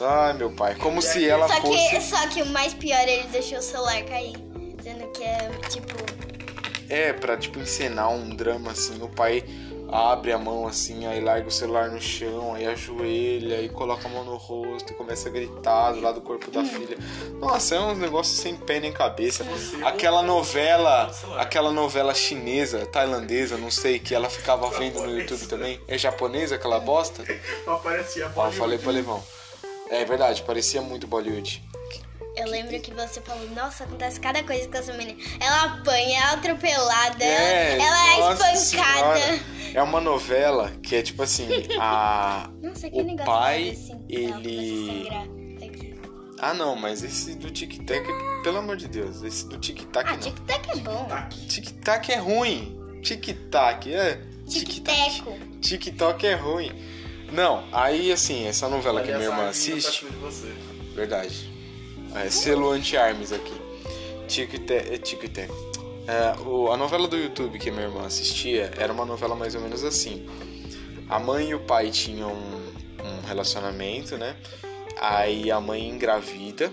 Ai, meu pai. Como se ela Só fosse... que, só que o mais pior, ele deixou o celular cair. Sendo que é tipo. É, pra, tipo, encenar um drama, assim. O pai abre a mão, assim, aí larga o celular no chão, aí ajoelha, e coloca a mão no rosto e começa a gritar do lado do corpo da filha. Nossa, é uns negócios sem pé nem cabeça. Aquela novela, aquela novela chinesa, tailandesa, não sei, que ela ficava vendo no YouTube também. É japonesa aquela bosta? Aparecia a Ó, falei pro Levão. É verdade, parecia muito Bollywood. Eu lembro que você falou, nossa, acontece cada coisa com essa menina. Ela apanha, ela é atropelada, É, ela, é espancada. senhora. É uma novela que é tipo assim, a (laughs) Nossa, que o negócio pai, assim. Ele. Ah, não, mas esse do Tic Tac, pelo amor de Deus, esse do Tic Tac Ah, não. tic-tac é bom. Tic Tac é ruim. Tic Tac, é. Tic-teco. TikTok é ruim. Não, aí assim, essa novela que minha irmã assiste, verdade. É selo anti-armes aqui. Tic Tac, é Tic Tac. É, o- a novela do YouTube que minha irmã assistia era uma novela mais ou menos assim. A mãe e o pai tinham um, um relacionamento, né? Aí a mãe engravida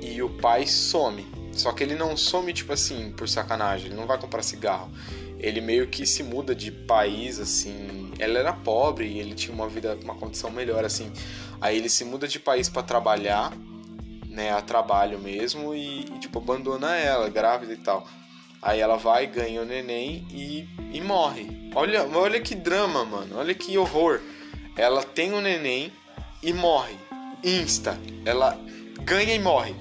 e o pai some. Só que ele não some, tipo assim, por sacanagem, ele não vai comprar cigarro. Ele meio que se muda de país, assim. Ela era pobre e ele tinha uma vida, uma condição melhor, assim. Aí ele se muda de país para trabalhar, né, a trabalho mesmo, e, e, tipo, abandona ela, grávida e tal. Aí ela vai, ganha o neném e, e morre. Olha, olha que drama, mano. Olha que horror. Ela tem o neném e morre. Insta. Ela ganha e morre.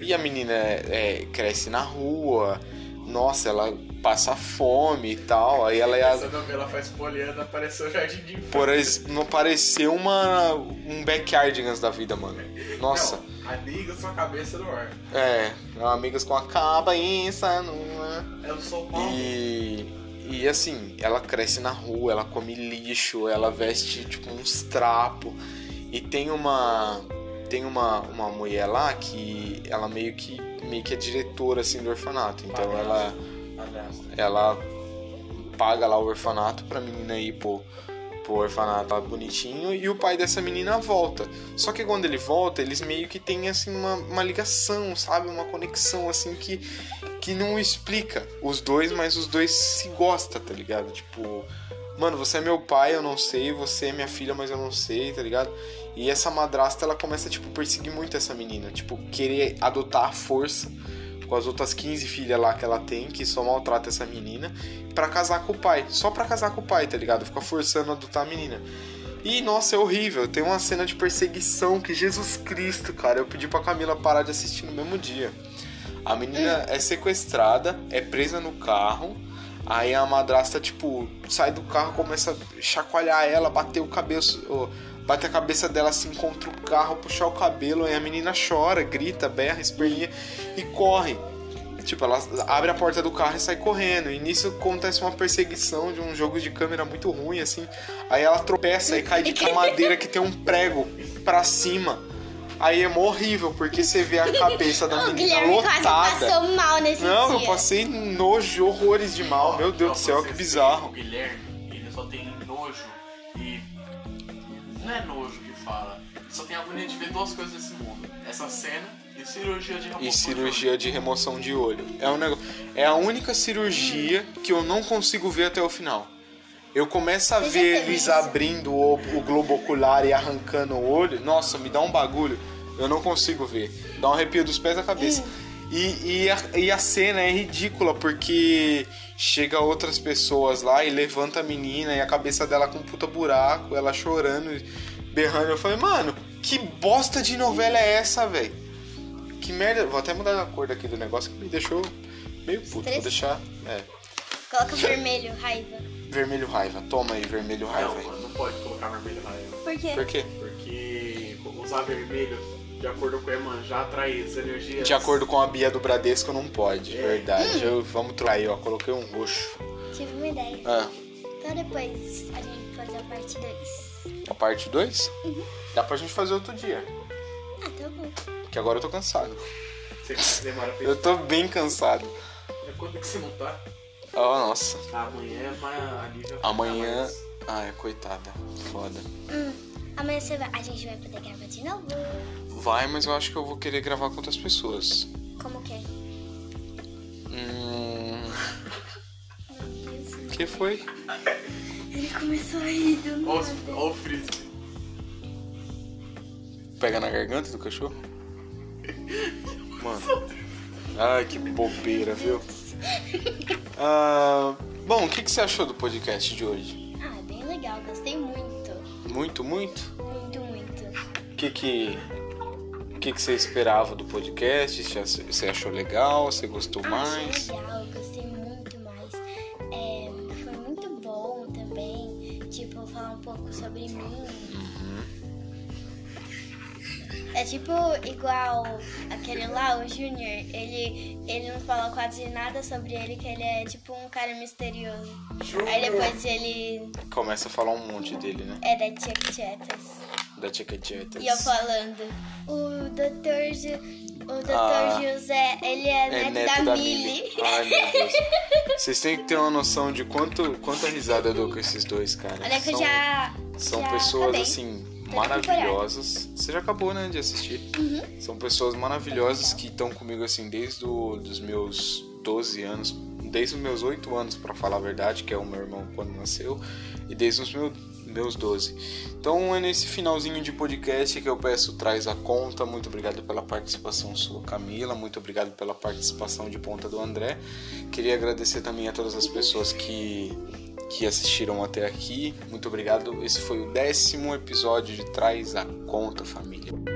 E a menina é, é, cresce na rua. Nossa, ela passa fome e tal. Aí ela é. Essa novela faz poliana, apareceu o Jardim de Infância. Por ex- não pareceu uma um backyardigans da vida, mano. Nossa. Não, amiga sua cabeça no ar. É, amigas com a cabeça no ar. É o São Paulo. E, e assim, ela cresce na rua, ela come lixo, ela veste tipo uns trapos. E tem uma tem uma, uma mulher lá que ela meio que meio que é diretora assim do orfanato. Então ela Aliás, ela paga lá o orfanato pra menina ir pro, pro orfanato lá bonitinho e o pai dessa menina volta. Só que quando ele volta, eles meio que têm assim uma, uma ligação, sabe? Uma conexão assim que, que não explica os dois, mas os dois se gostam, tá ligado? Tipo, mano, você é meu pai, eu não sei, você é minha filha, mas eu não sei, tá ligado? E essa madrasta, ela começa, tipo, perseguir muito essa menina, tipo, querer adotar à força com as outras 15 filhas lá que ela tem, que só maltrata essa menina, pra casar com o pai. Só pra casar com o pai, tá ligado? Fica forçando a adotar a menina. E, nossa, é horrível. Tem uma cena de perseguição que, Jesus Cristo, cara, eu pedi pra Camila parar de assistir no mesmo dia. A menina é sequestrada, é presa no carro. Aí a madrasta, tipo, sai do carro, começa a chacoalhar ela, bater o cabelo, bate a cabeça dela assim contra o carro, puxar o cabelo, aí a menina chora, grita, berra, esperninha e corre. Tipo, ela abre a porta do carro e sai correndo. E nisso acontece uma perseguição de um jogo de câmera muito ruim, assim. Aí ela tropeça e cai de (laughs) uma madeira que tem um prego pra cima. Aí é horrível, porque você vê a cabeça da (laughs) O menina Guilherme quase lotada. passou mal nesse Não, dia. eu passei nojo, horrores de mal. Meu Deus do céu, que bizarro. O Guilherme, ele só tem nojo e. Não é nojo que fala. Só tem agonia de ver duas coisas nesse mundo: essa cena e cirurgia de remoção. E de cirurgia de remoção de olho. É um negócio. É a única cirurgia que eu não consigo ver até o final. Eu começo a ver eles isso? abrindo o, o globo ocular e arrancando o olho. Nossa, me dá um bagulho. Eu não consigo ver. Dá um arrepio dos pés da cabeça. E, e, a, e a cena é ridícula porque chega outras pessoas lá e levanta a menina e a cabeça dela com um puta buraco, ela chorando, berrando. Eu falei, mano, que bosta de novela é essa, velho? Que merda. Vou até mudar a cor daqui do negócio que me deixou meio puto. Vou deixar. É. Coloca (laughs) vermelho, raiva. Vermelho raiva. Toma aí, vermelho raiva. Não, aí. não pode colocar vermelho raiva. Por quê? Por quê? Porque usar vermelho, de acordo com a Emanjá, atrai as energias. De acordo com a Bia do Bradesco, não pode. É. Verdade. Eu, vamos aí, ó. Coloquei um roxo. Tive uma ideia. Ah, Então depois a gente fazer a parte 2. a parte 2? Dá pra gente fazer outro dia. Ah, tá bom. Que agora eu tô cansado. Você demora pra (laughs) Eu tô bem cansado. Quando é que você não tá? Oh, nossa. Amanhã é mais a Lívia vai Amanhã. ficar Ai, coitada. Foda. Hum, amanhã você vai... a gente vai poder gravar de novo. Vai, mas eu acho que eu vou querer gravar com outras pessoas. Como que é? Hum. O que foi? Ele começou a rir do nada. Ó, o- ó o frisbee. Pega na garganta do cachorro? Mano. Ai, que bobeira, viu? Ah, bom, o que, que você achou do podcast de hoje? Ah, é bem legal. Gostei muito. Muito, muito? Muito, muito. O que que, que que você esperava do podcast? Você achou legal? Você gostou Ah, mais? legal. Gostei muito mais. É, foi muito bom também. Tipo, falar um pouco sobre mim. Uhum. É tipo igual aquele lá, o Junior. Ele, ele não fala quase nada sobre ele, que ele é tipo um cara misterioso. Aí depois ele Começa a falar um monte dele, né? é da Tchek Tchetas. Da Tchequetetas. E eu falando, o Dr. Ju, o Dr. Ah, José, ele é, É neto, neto da, da. Millie. (laughs) Ai, meu Deus. Vocês têm que ter uma noção de quanto, quanta risada eu dou com esses dois, cara. Olha que São- já. São já pessoas acabei. assim Toda maravilhosas. Você já acabou, né, de assistir? Uhum. São pessoas maravilhosas que estão comigo assim desde o, dos meus 12 anos, desde os meus 8 anos, pra falar a verdade, que é o meu irmão quando nasceu, e desde os meus meus 12. Então é nesse finalzinho de podcast que eu peço traz a conta. Muito obrigado pela participação sua, Camila. Muito obrigado pela participação de ponta do André. Queria agradecer também a todas as pessoas que que assistiram até aqui. Muito obrigado. Esse foi o décimo episódio de Traz a Conta, família.